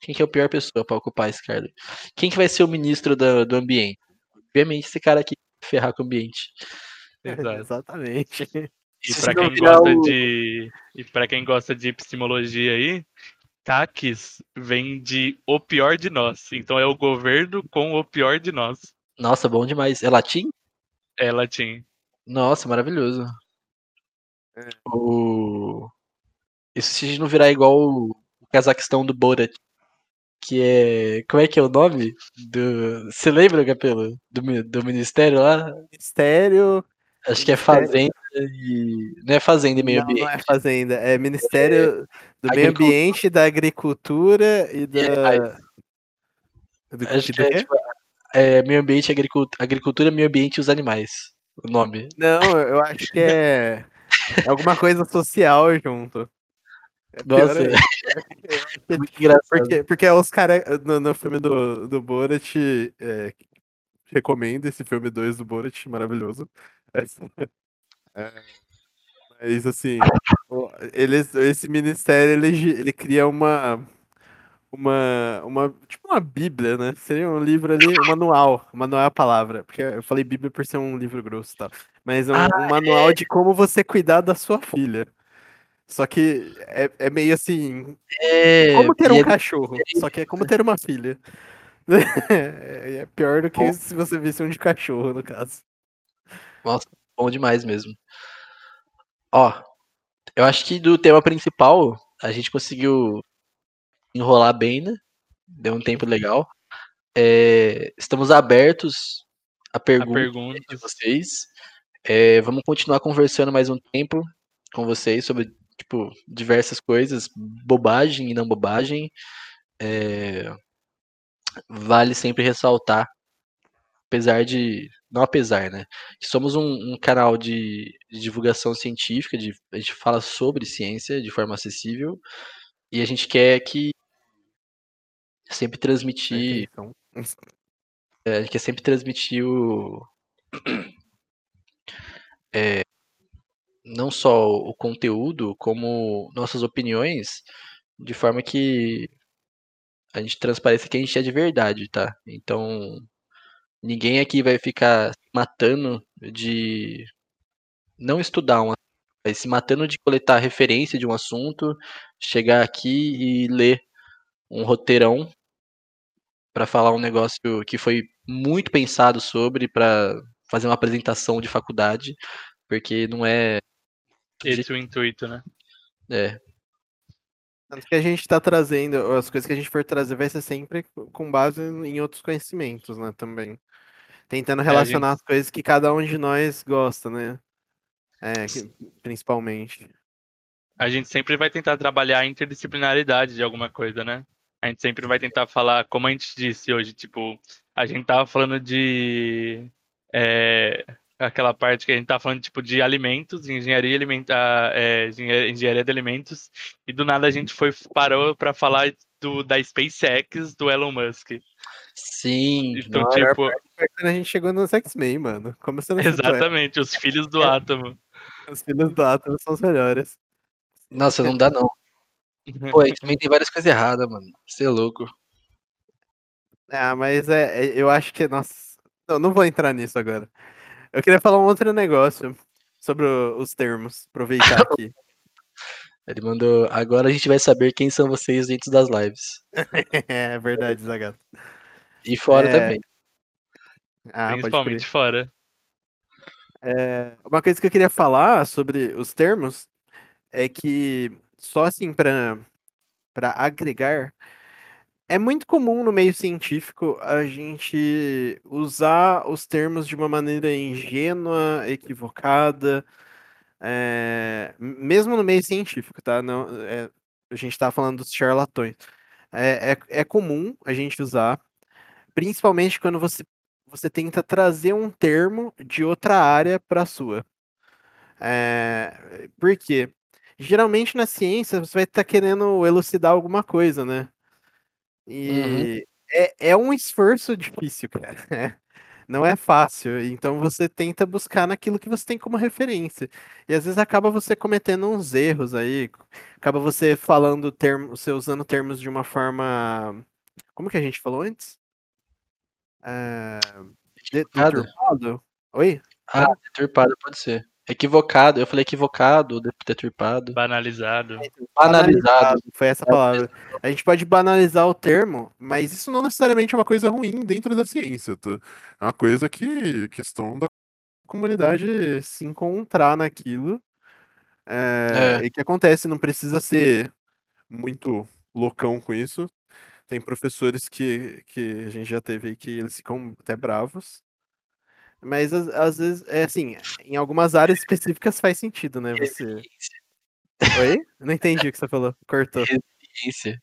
Quem que é a pior pessoa pra ocupar esse cargo? Quem que vai ser o ministro do, do ambiente? Obviamente esse cara aqui ferrar com o ambiente. Exato. Exatamente. E não quem gosta o- de e para quem gosta de epistemologia aí, TACs vem de o pior de nós. Então é o governo com o pior de nós. Nossa, bom demais. É latim? É latim. Nossa, maravilhoso. É. O... Isso se a gente não virar igual o Cazaquistão do Borat, que é. Como é que é o nome? Do... Você lembra, Capelo? Do, do ministério lá? Ministério. Acho que é Fazenda e. Não é Fazenda e Meio não, não Ambiente. é fazenda, é Ministério do Meio. Ambiente, da Agricultura e da. animais. Do, Acho que do é, tipo, é Meio Ambiente, agricultura, agricultura, Meio Ambiente e os Animais. O nome. Não, eu acho que é é <laughs> alguma coisa social junto. É Nossa, ainda. <laughs> muito engraçado. Porque, porque os caras, no, no filme do, do Borat, é, recomendo esse filme 2 do Borat, maravilhoso. É, <laughs> mas assim, eles, esse ministério ele, ele cria uma, uma, uma, tipo uma bíblia, né? Seria um livro ali, um manual, manual é a palavra, porque eu falei bíblia por ser um livro grosso e tal, mas um, Ah, um manual de como você cuidar da sua filha. Só que é, é meio assim, É, como ter um é- cachorro, só que é como ter uma filha. <laughs> É, é pior do que se você visse um de cachorro, no caso. Nossa, bom demais mesmo. Ó, eu acho que do tema principal a gente conseguiu enrolar bem, né? Deu um tempo legal. É, estamos abertos a A perguntas de vocês. É, vamos continuar conversando mais um tempo com vocês sobre tipo, diversas coisas, bobagem e não bobagem. É, vale sempre ressaltar, apesar de. Não apesar, né? Que somos um, um canal de, de divulgação científica, de, a gente fala sobre ciência de forma acessível. E a gente quer que sempre transmitir. Então, é, a gente quer sempre transmitir o. <clears throat> É, não só o conteúdo, como nossas opiniões, de forma que a gente transpareça que a gente é de verdade, tá? Então, ninguém aqui vai ficar matando de não estudar um vai se matando de coletar referência de um assunto, chegar aqui e ler um roteirão para falar um negócio que foi muito pensado sobre para fazer uma apresentação de faculdade, porque não é Esse é o intuito, né? é, Tanto que a gente tá trazendo, as coisas que a gente for trazer vai ser sempre com base em outros conhecimentos, né, também. Tentando É, a gente- relacionar as coisas que cada um de nós gosta, né? É, que- principalmente. A gente sempre vai tentar trabalhar a interdisciplinaridade de alguma coisa, né? A gente sempre vai tentar falar, como a gente disse hoje, tipo, a gente tava falando de. é, aquela parte que a gente tava falando, tipo, de alimentos, engenharia alimentar, é, engenharia, engenharia de alimentos, e do nada a gente foi, parou para falar do, da SpaceX do Elon Musk. sim, Então, não, tipo, a gente chegou nos X-Men, mano. Começando exatamente, os filhos do átomo. Os filhos do Atom são os melhores. nossa, não dá não. Pô, aí <laughs> também tem várias coisas erradas, mano. Você é louco. Ah, mas é, é- eu acho que, nossa. Não, não vou entrar nisso agora. Eu queria falar um outro negócio sobre o- os termos. Aproveitar aqui. <laughs> Ele mandou. Agora a gente vai saber quem são vocês dentro das lives. <laughs> é verdade, Zagato. E fora É, também. Ah. Principalmente fora. É, uma coisa que eu queria falar sobre os termos é que só assim para para agregar é muito comum no meio científico a gente usar os termos de uma maneira ingênua, equivocada, é, mesmo no meio científico, tá? Não, é, a gente tá falando dos charlatões. É, é, é comum a gente usar, principalmente quando você, você tenta trazer um termo de outra área para a sua. É, por quê? Geralmente na ciência você vai estar querendo elucidar alguma coisa, né? E é, é um esforço difícil, cara. <laughs> Não é fácil. Então você tenta buscar naquilo que você tem como referência. E às vezes acaba você cometendo uns erros aí. Acaba você falando termos, você usando termos de uma forma. Como que a gente falou antes? É, Equivocado? deturpado? Oi? Ah, deturpado pode ser. Equivocado, eu falei equivocado, de- deturpado. Banalizado. Banalizado. Foi essa palavra. A gente pode banalizar o termo, mas isso não necessariamente é uma coisa ruim dentro da ciência. Tá? É uma coisa que questão da comunidade se encontrar naquilo. é, É. E que acontece, não precisa ser muito loucão com isso. Tem professores que, que a gente já teve aí que eles ficam até bravos. Mas às, vezes, é assim, em algumas áreas específicas faz sentido, né? Você. Oi? Não entendi o que você falou. Cortou. Resiliência.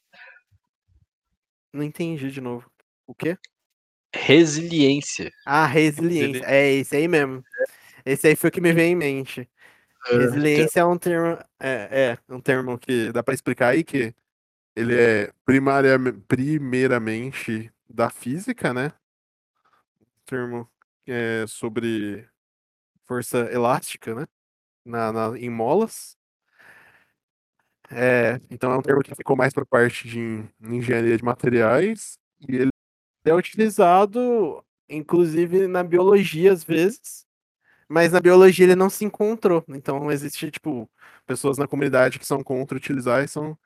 Não entendi de novo. O quê? Resiliência. Ah, resiliência. É esse aí mesmo. Esse aí foi o que me veio em mente. Ah, Resiliência é um termo, é, é um termo que dá pra explicar aí que ele é primaria, primeiramente da física, né? Um termo é, sobre força elástica, né? Na, na- em molas. É, então é um termo que ficou mais para parte de en- engenharia de materiais e ele é utilizado, inclusive, na biologia às vezes, mas na biologia ele não se encontrou. Então existe, tipo, pessoas na comunidade que são contra utilizar e são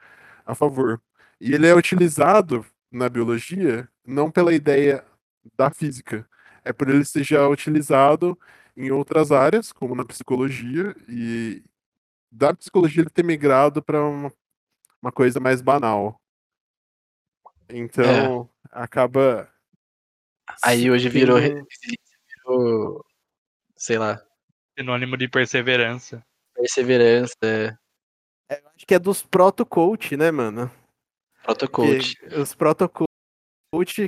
a favor. E ele é utilizado na biologia não pela ideia da física, é por ele ser já utilizado em outras áreas, como na psicologia, e, da psicologia ele ter migrado para uma, uma coisa mais banal. Então, acaba. Aí hoje virou, virou sei lá, Sinônimo de perseverança. perseverança, é, é, eu acho que é dos proto-coach, né, mano? protocoach. Os proto-coach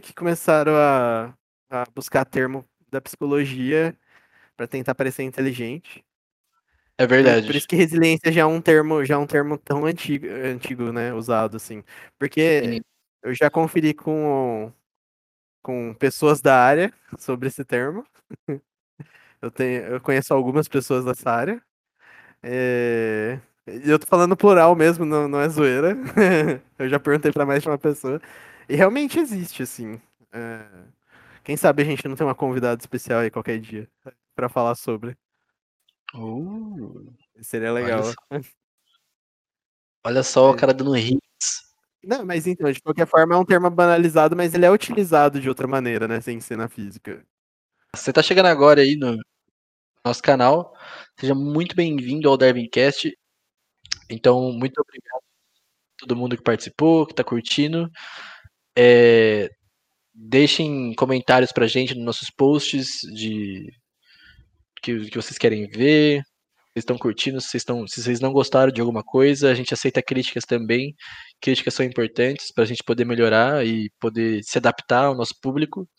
que começaram a, a buscar termo da psicologia para tentar parecer inteligente. É verdade. Por isso que resiliência já é um termo, já é um termo tão antigo, antigo, né, usado assim. Porque Sim. eu já conferi com com pessoas da área sobre esse termo. <laughs> Eu tenho, eu conheço algumas pessoas dessa área. É, eu tô falando plural mesmo, não, não é zoeira. <laughs> eu já perguntei pra mais de uma pessoa. E realmente existe, assim. É, Quem sabe a gente não tem uma convidada especial aí qualquer dia pra falar sobre. Uh, Seria olha legal. só. <laughs> Olha só o É. cara dando hits. Não, mas então, de qualquer forma é um termo banalizado, mas ele é utilizado de outra maneira, né? Sem ser na física. Você tá chegando agora aí no nosso canal, seja muito bem-vindo ao Darwincast. Então, muito obrigado a todo mundo que participou, que tá curtindo. É, deixem comentários pra gente nos nossos posts de que, que vocês querem ver. Vocês estão curtindo, se vocês, estão, se vocês não gostaram de alguma coisa, a gente aceita críticas também. Críticas são importantes para a gente poder melhorar e poder se adaptar ao nosso público.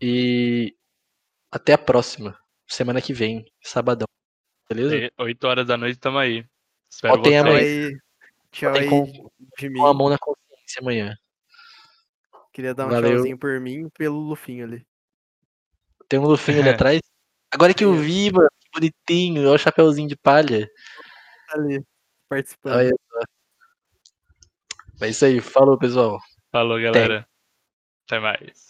E até a próxima, semana que vem, sabadão. Beleza? E 8 horas da noite tamo aí. Espero Botem a Tchau mão vocês. aí. Tchau Botem aí com-. Com a mão na consciência amanhã. Queria dar um Valeu. tchauzinho por mim e pelo Lufinho ali. Tem um lufinho ali <laughs> atrás. Agora que eu vi, mano, que bonitinho. Olha o chapeuzinho de palha. Tá ali, participando. Olha só. É isso aí. Falou, pessoal. Falou, galera. Até mais.